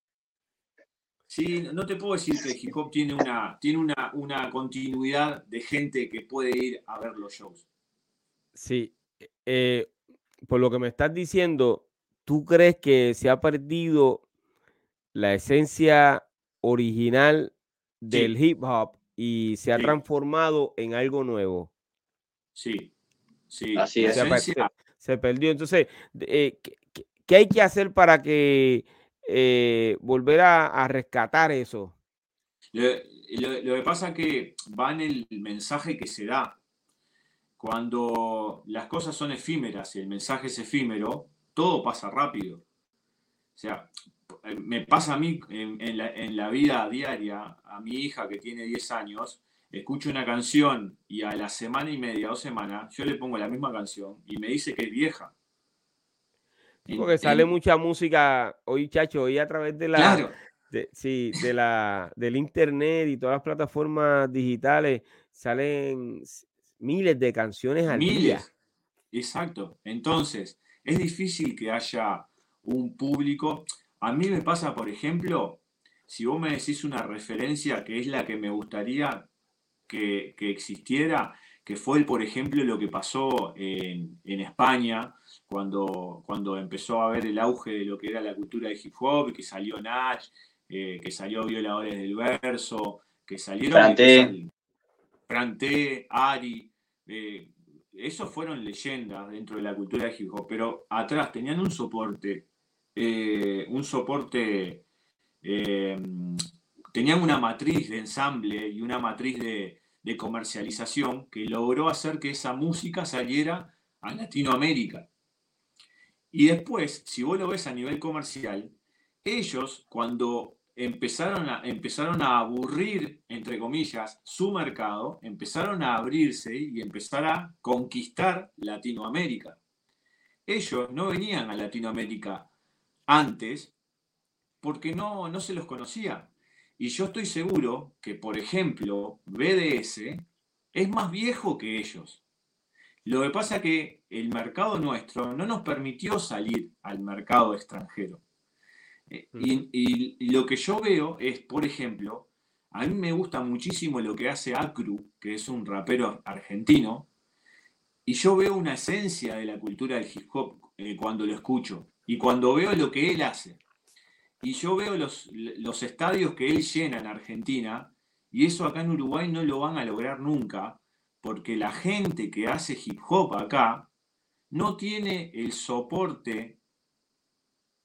Sí, no te puedo decir que el hip hop tiene una, tiene una, una continuidad de gente que puede ir a ver los shows. Sí, eh, por lo que me estás diciendo, ¿tú crees que se ha perdido la esencia original del hip hop y se ha transformado en algo nuevo. Sí, sí. Así es. Se, perdió. Entonces, eh, ¿qué, hay que hacer para que eh, volver a, rescatar eso? Lo, que pasa es que va en el mensaje que se da. Cuando las cosas son efímeras y el mensaje es efímero, todo pasa rápido. O sea, me pasa a mí en, la, vida diaria, a mi hija que tiene 10 años, escucho una canción y a la semana y media o semana yo le pongo la misma canción y me dice que es vieja. porque sale mucha música hoy, chacho, hoy a través de la, sí, de la, del internet y todas las plataformas digitales salen miles de canciones al miles. día. Exacto. Entonces, es difícil que haya un público. A mí me pasa, por ejemplo, si vos me decís una referencia que es la que me gustaría que, existiera, que fue, por ejemplo, lo que pasó en, España, cuando, cuando empezó a haber el auge de lo que era la cultura de hip hop, que salió Nach, eh, que salió Violadores del Verso, que salieron... Franté. Ari. Eh, esos fueron leyendas dentro de la cultura de hip hop, pero atrás tenían un soporte eh, un soporte, eh, tenían una matriz de ensamble y una matriz de, comercialización que logró hacer que esa música saliera a Latinoamérica. Y después, si vos lo ves a nivel comercial, ellos cuando empezaron a, empezaron a aburrir, entre comillas, su mercado, empezaron a abrirse y empezar a conquistar Latinoamérica. Ellos no venían a Latinoamérica antes porque no, no se los conocía. Y yo estoy seguro que, por ejemplo, BDS es más viejo que ellos. Lo que pasa es que el mercado nuestro no nos permitió salir al mercado extranjero. Eh, y, lo que yo veo es, por ejemplo, a mí me gusta muchísimo lo que hace Acru, que es un rapero argentino, y yo veo una esencia de la cultura del hip hop eh, cuando lo escucho. Y cuando veo lo que él hace, y yo veo los, los estadios que él llena en Argentina, y eso acá en Uruguay no lo van a lograr nunca, porque la gente que hace hip hop acá no tiene el soporte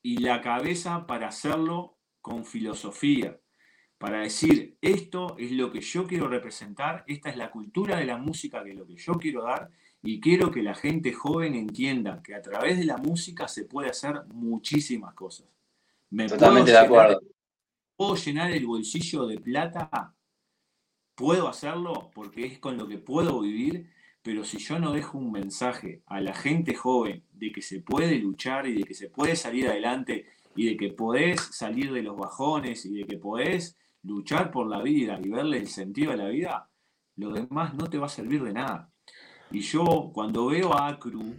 y la cabeza para hacerlo con filosofía. para decir, esto es lo que yo quiero representar, esta es la cultura de la música que es lo que yo quiero dar y quiero que la gente joven entienda que a través de la música se puede hacer muchísimas cosas. Totalmente de acuerdo. ¿Puedo llenar el bolsillo de plata? Puedo hacerlo porque es con lo que puedo vivir, pero si yo no dejo un mensaje a la gente joven de que se puede luchar y de que se puede salir adelante y de que podés salir de los bajones y de que podés luchar por la vida y verle el sentido a la vida, lo demás no te va a servir de nada. Y yo cuando veo a Acru,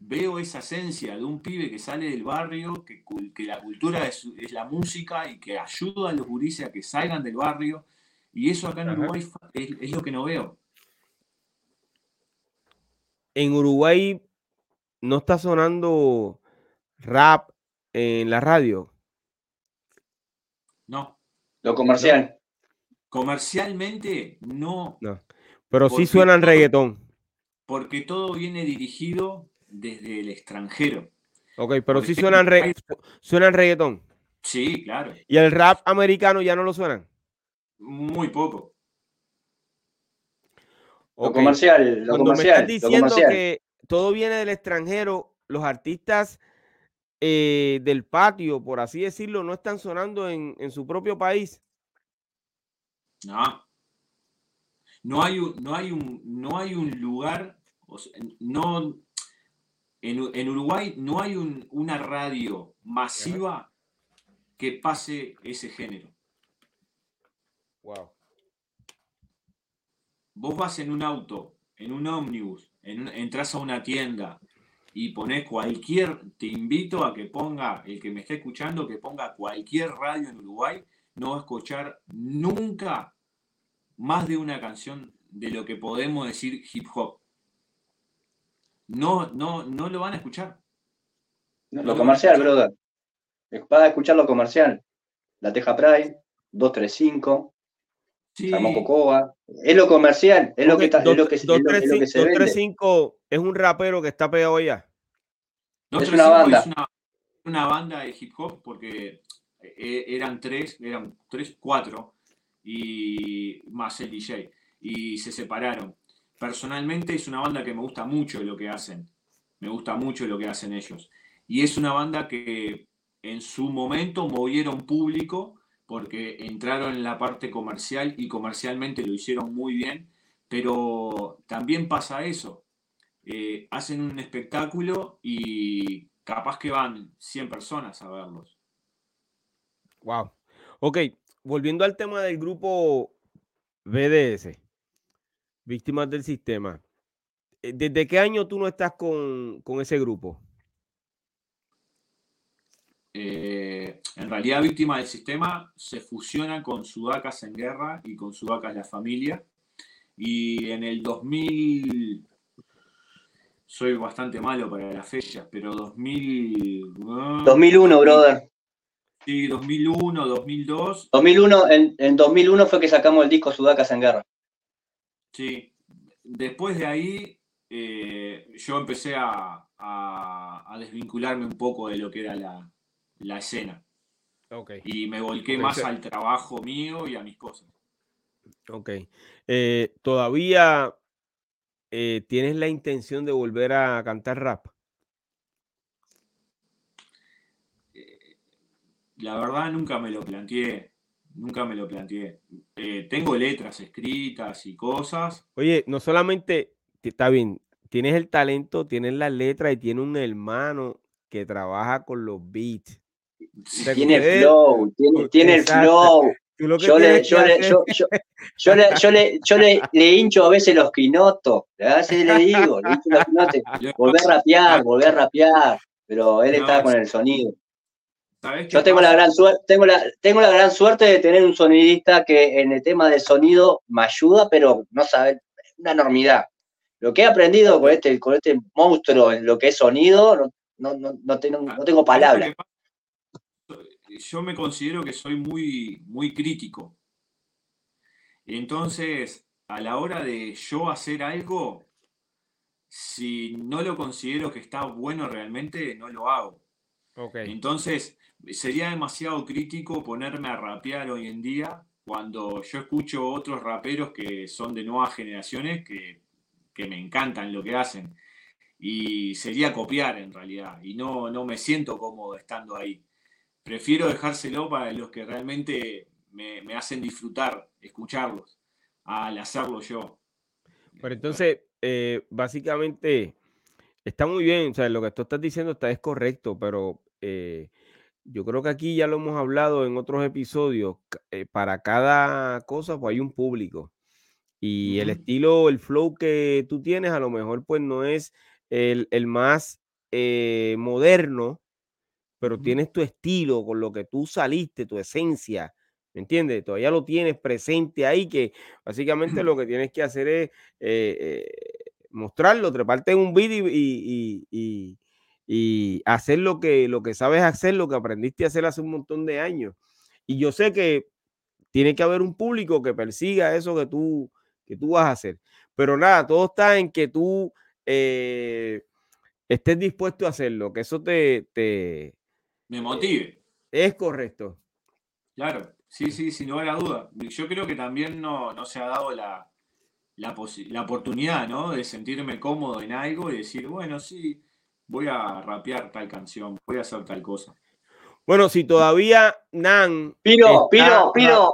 veo esa esencia de un pibe que sale del barrio, que, que la cultura es, la música y que ayuda a los gurises a que salgan del barrio. Y eso acá en Uruguay es, lo que no veo. En Uruguay no está sonando rap en la radio. No. Lo comercial. Comercialmente, no. No. Pero sí suenan reggaetón. Porque todo viene dirigido desde el extranjero. Ok, pero sí suenan, suenan reggaetón. Sí, claro. ¿Y el rap americano ya no lo suenan? Muy poco. Lo comercial, lo Cuando me estás diciendo que todo viene del extranjero, los artistas eh, del patio, por así decirlo, no están sonando en, su propio país. No. No hay un, no hay un, no hay un lugar, no, en, Uruguay no hay una radio masiva que pase ese género. Wow. Vos vas en un auto, en un ómnibus, entras a una tienda, y pones cualquier, te invito a que ponga, el que me esté escuchando, que ponga cualquier radio en Uruguay, no va a escuchar nunca más de una canción de lo que podemos decir hip hop. No, no, no lo van a escuchar. lo comercial, brother. Va a escuchar lo comercial. La Teja Pride, 235, sí. Cocoa. Es lo comercial, es lo que, está, es lo que, es lo, que se 235 es un rapero que está pegado ya. es una banda. Es una, banda de hip hop porque eh, eran tres, eran tres, cuatro, y más el DJ. Y se separaron. Personalmente es una banda que me gusta mucho lo que hacen. Me gusta mucho lo que hacen ellos. Y es una banda que en su momento movieron público porque entraron en la parte comercial y comercialmente lo hicieron muy bien, pero también pasa eso. Eh, hacen un espectáculo y capaz que van 100 personas a verlos. Wow. Ok, volviendo al tema del grupo BDS, víctimas del sistema. Eh, ¿Desde qué año tú no estás con, ese grupo? Eh, en realidad, víctimas del sistema se fusiona con Sudacas en Guerra y con Sudacas la Familia. Y en el 2000, soy bastante malo para las fechas, pero 2000... 2001, brother. Sí, 2001, 2002. 2001, en, en 2001 fue que sacamos el disco Sudacas en Guerra. Sí. Después de ahí, eh, yo empecé a, desvincularme un poco de lo que era la, escena. Okay. Y me volqué más al trabajo mío y a mis cosas. Ok. Eh, ¿Todavía eh, ¿tienes la intención de volver a cantar rap? La verdad nunca me lo planteé, nunca me lo planteé. Eh, tengo letras escritas y cosas. Oye, no solamente, está bien, tienes el talento, tienes la letra y tienes un hermano que trabaja con los beats. Tiene flow, tiene, el flow. Yo le, yo, le, yo, yo, le, yo, le, yo le, le, hincho a veces los quinotos, a veces le digo, le hincho los quinotes, volver a rapear, volver a rapear, pero él está con el sonido. Yo tengo la, gran suerte, tengo, la, tengo la gran suerte de tener un sonidista que en el tema del sonido me ayuda, pero no sabe, una enormidad. Lo que he aprendido con este, con este monstruo en lo que es sonido, no, no, no, no tengo, no tengo palabras yo me considero que soy muy, muy crítico. Entonces, a la hora de yo hacer algo, si no lo considero que está bueno realmente, no lo hago. Okay. Entonces, sería demasiado crítico ponerme a rapear hoy en día cuando yo escucho otros raperos que son de nuevas generaciones que, me encantan lo que hacen. Y sería copiar en realidad. Y no, no me siento cómodo estando ahí. Prefiero dejárselo para los que realmente me, hacen disfrutar, escucharlos, al hacerlo yo. Pero entonces, eh, básicamente, está muy bien, o sea, lo que tú estás diciendo está es correcto, pero eh, yo creo que aquí ya lo hemos hablado en otros episodios. Eh, para cada cosa, pues hay un público. Y el estilo, el flow que tú tienes, a lo mejor, pues no es el, más eh, moderno, pero tienes tu estilo con lo que tú saliste, tu esencia. ¿Me entiendes? Todavía lo tienes presente ahí, que básicamente lo que tienes que hacer es eh, mostrarlo, treparte en un vídeo y y hacer lo que, lo que sabes hacer, lo que aprendiste a hacer hace un montón de años. Y yo sé que tiene que haber un público que persiga eso que tú, que tú vas a hacer. Pero nada, todo está en que tú eh, estés dispuesto a hacerlo, que eso te... te Me motive. Es correcto. Claro, sí, sí, sin lugar a duda. Yo creo que también no, no se ha dado la, la, la oportunidad, ¿no? De sentirme cómodo en algo y decir, bueno, sí, voy a rapear tal canción, voy a hacer tal cosa. Bueno, si todavía Nan. Piro, Piro, Piro.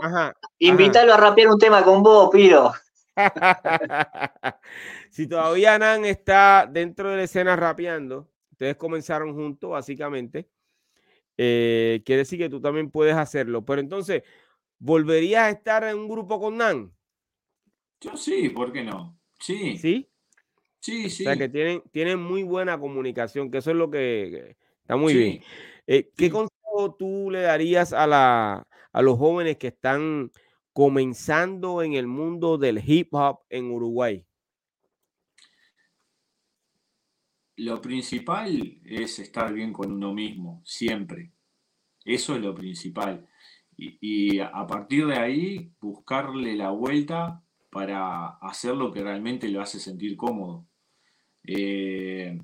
invítalo a rapear un tema con vos, Piro. si todavía Nan está dentro de la escena rapeando, ustedes comenzaron juntos, básicamente. Eh, quiere decir que tú también puedes hacerlo. Pero entonces, ¿volverías a estar en un grupo con Nan? Yo sí, ¿por qué no? Sí. ¿Sí? Sí, sí. O sea, que tienen, tienen muy buena comunicación, que eso es lo que, está muy bien. Eh, ¿Qué consejo tú le darías a, la, a los jóvenes que están comenzando en el mundo del hip hop en Uruguay? Lo principal es estar bien con uno mismo, siempre. Eso es lo principal. Y, y, a partir de ahí, buscarle la vuelta para hacer lo que realmente lo hace sentir cómodo. Eh,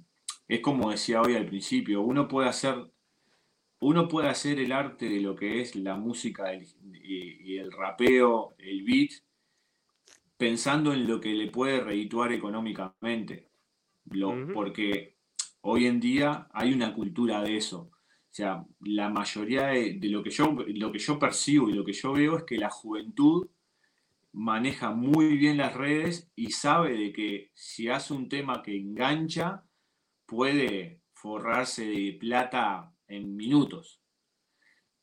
es como decía hoy al principio, uno puede hacer, uno puede hacer el arte de lo que es la música y, el rapeo, el beat, pensando en lo que le puede redituar económicamente. Porque hoy en día hay una cultura de eso. O sea, la mayoría de, lo, que yo, lo que yo percibo y lo que yo veo es que la juventud maneja muy bien las redes y sabe de que si hace un tema que engancha, puede forrarse de plata en minutos.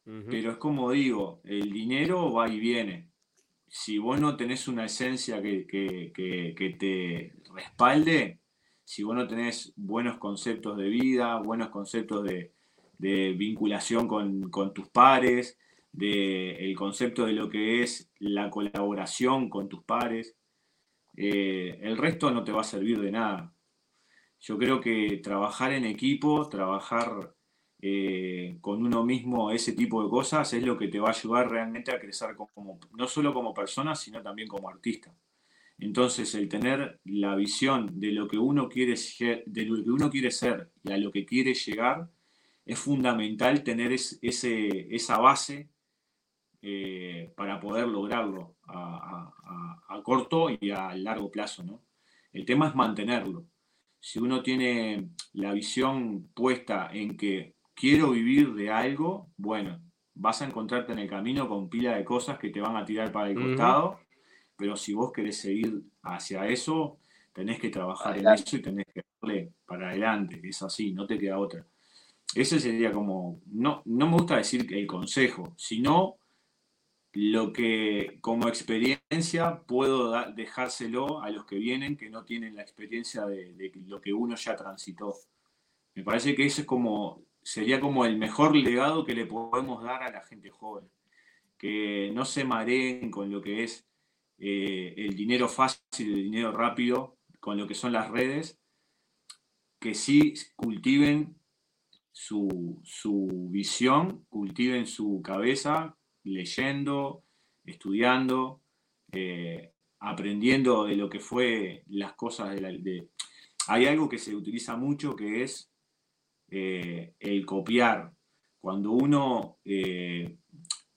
Pero es como digo, el dinero va y viene. Si vos no tenés una esencia que, te respalde, si vos no tenés buenos conceptos de vida, buenos conceptos de, vinculación con, con tus pares, del concepto de lo que es la colaboración con tus pares. Eh, el resto no te va a servir de nada. Yo creo que trabajar en equipo, trabajar eh, con uno mismo, ese tipo de cosas, es lo que te va a ayudar realmente a crecer no solo como persona, sino también como artista. Entonces, el tener la visión de lo que uno quiere ser, de lo que uno quiere ser y a lo que quiere llegar, es fundamental tener esa base eh, para poder lograrlo a, corto y a largo plazo. ¿no? El tema es mantenerlo. Si uno tiene la visión puesta en que quiero vivir de algo, bueno, vas a encontrarte en el camino con pila de cosas que te van a tirar para el costado, pero si vos querés seguir hacia eso, tenés que trabajar en eso y tenés que darle para adelante, es así, no te queda otra. Ese sería como, no, no me gusta decir el consejo, sino lo que como experiencia puedo dejárselo a los que vienen que no tienen la experiencia de, lo que uno ya transitó. Me parece que eso es como, sería como el mejor legado que le podemos dar a la gente joven. Que no se mareen con lo que es eh, el dinero fácil, el dinero rápido, con lo que son las redes, que sí cultiven su, su visión, cultiven su cabeza, leyendo, estudiando, eh, aprendiendo de lo que fue las cosas de la... Hay algo que se utiliza mucho que es eh, el copiar. Cuando uno eh,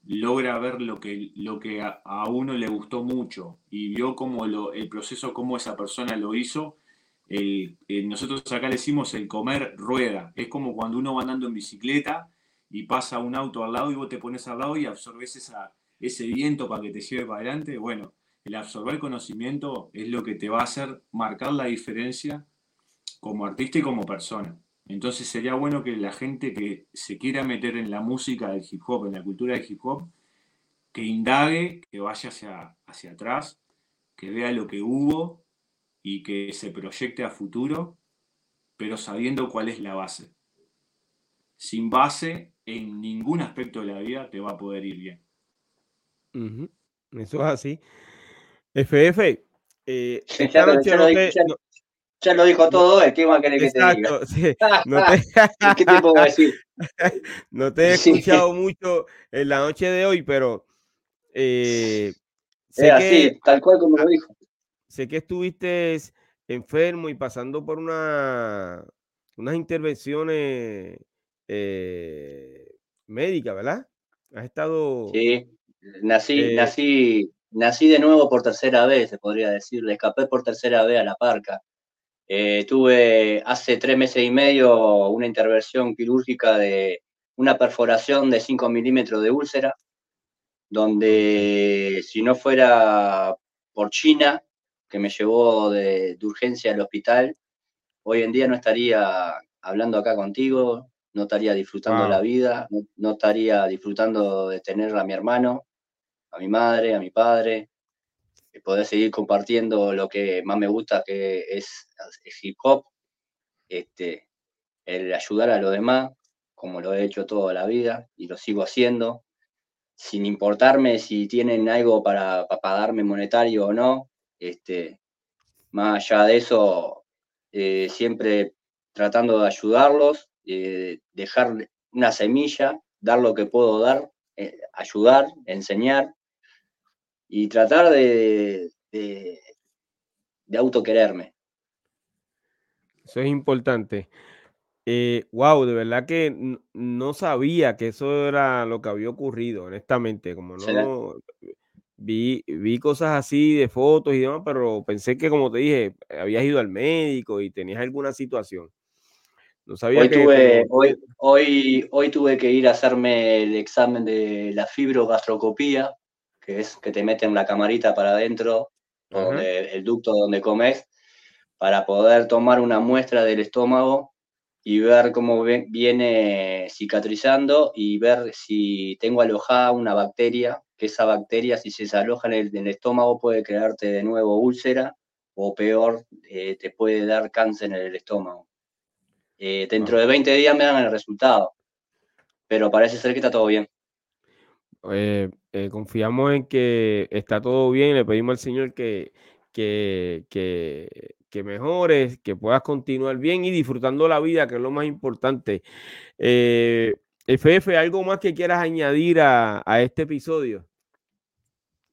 logra ver lo que, lo que a, uno le gustó mucho y vio cómo el proceso, cómo esa persona lo hizo, nosotros acá le decimos el comer rueda. Es como cuando uno va andando en bicicleta y pasa un auto al lado y vos te pones al lado y absorbes ese viento para que te lleve para adelante. Bueno, el absorber conocimiento es lo que te va a hacer marcar la diferencia como artista y como persona. Entonces sería bueno que la gente que se quiera meter en la música del hip hop, en la cultura del hip hop, que indague, que vaya hacia, hacia atrás, que vea lo que hubo y que se proyecte a futuro, pero sabiendo cuál es la base. Sin base, en ningún aspecto de la vida te va a poder ir bien. Eso es así. FF, eh, ya lo dijo todo, ¿qué a querer que te diga? No te, ¿Qué te puedo decir? no te he escuchado mucho en la noche de hoy, pero eh, sé así, tal cual como lo dijo. Sé que estuviste enfermo y pasando por una, unas intervenciones eh, médicas, ¿verdad? Has estado. Sí, nací, eh, nací, nací de nuevo por tercera vez, se podría decir. Le escapé por tercera vez a la parca. Eh, tuve hace tres meses y medio una intervención quirúrgica de una perforación de 5 milímetros de úlcera, donde si no fuera por China, que me llevó de, urgencia al hospital, hoy en día no estaría hablando acá contigo, no estaría disfrutando la vida, no, estaría disfrutando de tener a mi hermano, a mi madre, a mi padre, poder seguir compartiendo lo que más me gusta, que es, hip hop, este, el ayudar a los demás, como lo he hecho toda la vida y lo sigo haciendo, sin importarme si tienen algo para, para darme monetario o no. Este, más allá de eso, eh, siempre tratando de ayudarlos, eh, dejar una semilla, dar lo que puedo dar, eh, ayudar, enseñar y tratar de, de, de autoquererme. Eso es importante. Eh, wow, de verdad que no sabía que eso era lo que había ocurrido, honestamente. Como no vi, vi cosas así de fotos y demás, pero pensé que, como te dije, habías ido al médico y tenías alguna situación. No sabía hoy que. Tuve, hoy, hoy, hoy tuve que ir a hacerme el examen de la fibrogastrocopía, que es que te meten la camarita para adentro, el ducto donde comes, para poder tomar una muestra del estómago y ver cómo viene cicatrizando y ver si tengo alojada una bacteria, que esa bacteria si se aloja en el, estómago puede crearte de nuevo úlcera o peor, eh, te puede dar cáncer en el estómago. Eh, dentro de 20 días me dan el resultado, pero parece ser que está todo bien. Eh, eh, confiamos en que está todo bien. Le pedimos al Señor que, que, que, que, mejores, que puedas continuar bien y disfrutando la vida, que es lo más importante. FF, ¿algo más que quieras añadir a, a este episodio?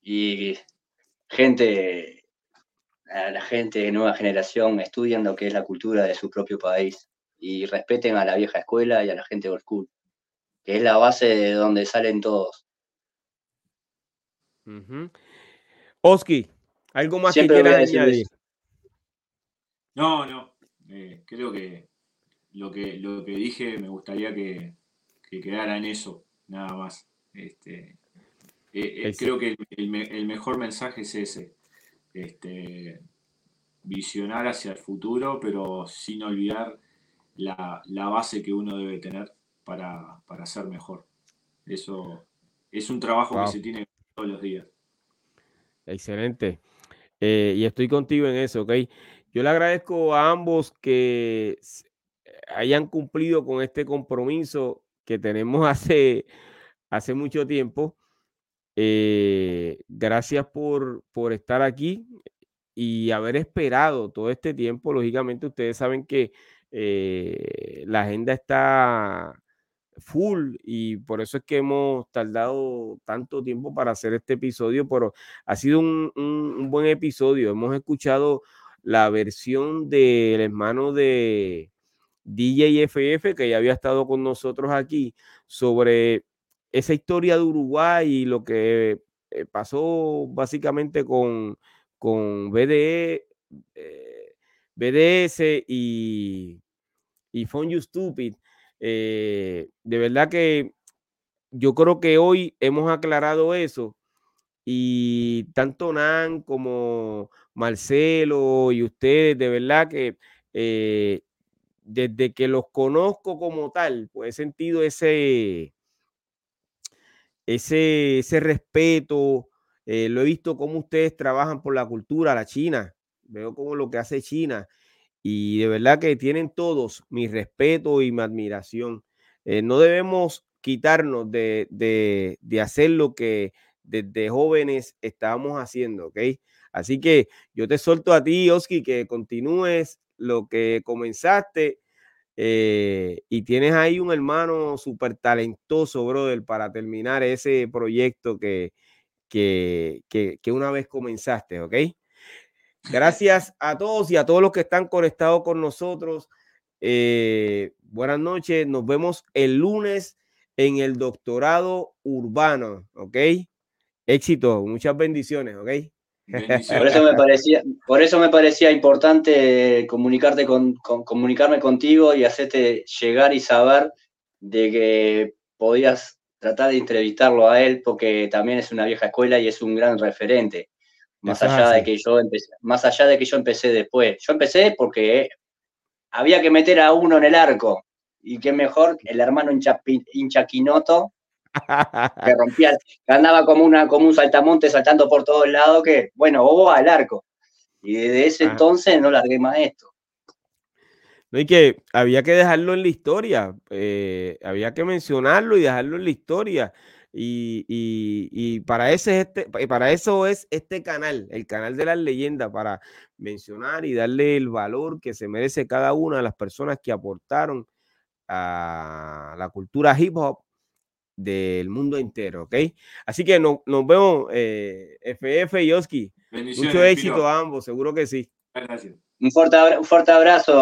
Y gente, a la gente de nueva generación, estudien lo que es la cultura de su propio país y respeten a la vieja escuela y a la gente old school, que es la base de donde salen todos. Oski, ¿algo más que quieras añadir? No, no. Eh, creo que lo, que lo que dije me gustaría que, quedara en eso, nada más. Este, eh, eh, creo que el, mejor mensaje es ese. Este, visionar hacia el futuro, pero sin olvidar la, base que uno debe tener para, ser mejor. Eso es un trabajo que se tiene todos los días. Excelente. Eh, y estoy contigo en eso, ¿ok? Yo le agradezco a ambos que hayan cumplido con este compromiso que tenemos hace, hace mucho tiempo. Eh, gracias por, por estar aquí y haber esperado todo este tiempo. Lógicamente, ustedes saben que eh, la agenda está full y por eso es que hemos tardado tanto tiempo para hacer este episodio, pero ha sido un, buen episodio. Hemos escuchado la versión del hermano de DJ FF que ya había estado con nosotros aquí sobre esa historia de Uruguay y lo que eh, pasó básicamente con, con BDE, BDS y, y Phone You Stupid, de verdad que yo creo que hoy hemos aclarado eso y tanto Nan como Marcelo y ustedes, de verdad que eh, desde que los conozco como tal, pues he sentido ese, ese, ese respeto. Eh, lo he visto cómo ustedes trabajan por la cultura, la China. Veo como lo que hace China. Y de verdad que tienen todos mi respeto y mi admiración. Eh, no debemos quitarnos de, de, hacer lo que desde jóvenes estábamos haciendo, ¿ok? Así que yo te suelto a ti, Oski, que continúes lo que comenzaste eh, y tienes ahí un hermano súper talentoso, brother, para terminar ese proyecto que, que, que, una vez comenzaste, ¿ok? Gracias a todos y a todos los que están conectados con nosotros. Eh, buenas noches, nos vemos el lunes en el doctorado urbano, ¿ok? Éxito, muchas bendiciones, ¿ok? Por eso me parecía, por eso me parecía importante comunicarte con, comunicarme contigo y hacerte llegar y saber de que podías tratar de entrevistarlo a él, porque también es una vieja escuela y es un gran referente. Más allá de que yo empecé, más allá de que yo empecé después. Yo empecé porque había que meter a uno en el arco. Y qué mejor, el hermano hinchaquinoto que rompía, que andaba como, una, como un saltamonte saltando por todos lados, que, bueno, o al arco. Y desde ese entonces no largué más esto. No, y que había que dejarlo en la historia, eh, había que mencionarlo y dejarlo en la historia. Y, para, ese este, para eso es este canal, el canal de las leyendas, para mencionar y darle el valor que se merece cada una de las personas que aportaron a la cultura hip hop del mundo entero, ¿ok? Así que nos vemos, FF eh, y Oski. Mucho éxito a ambos, seguro que sí. Un fuerte, un fuerte abrazo.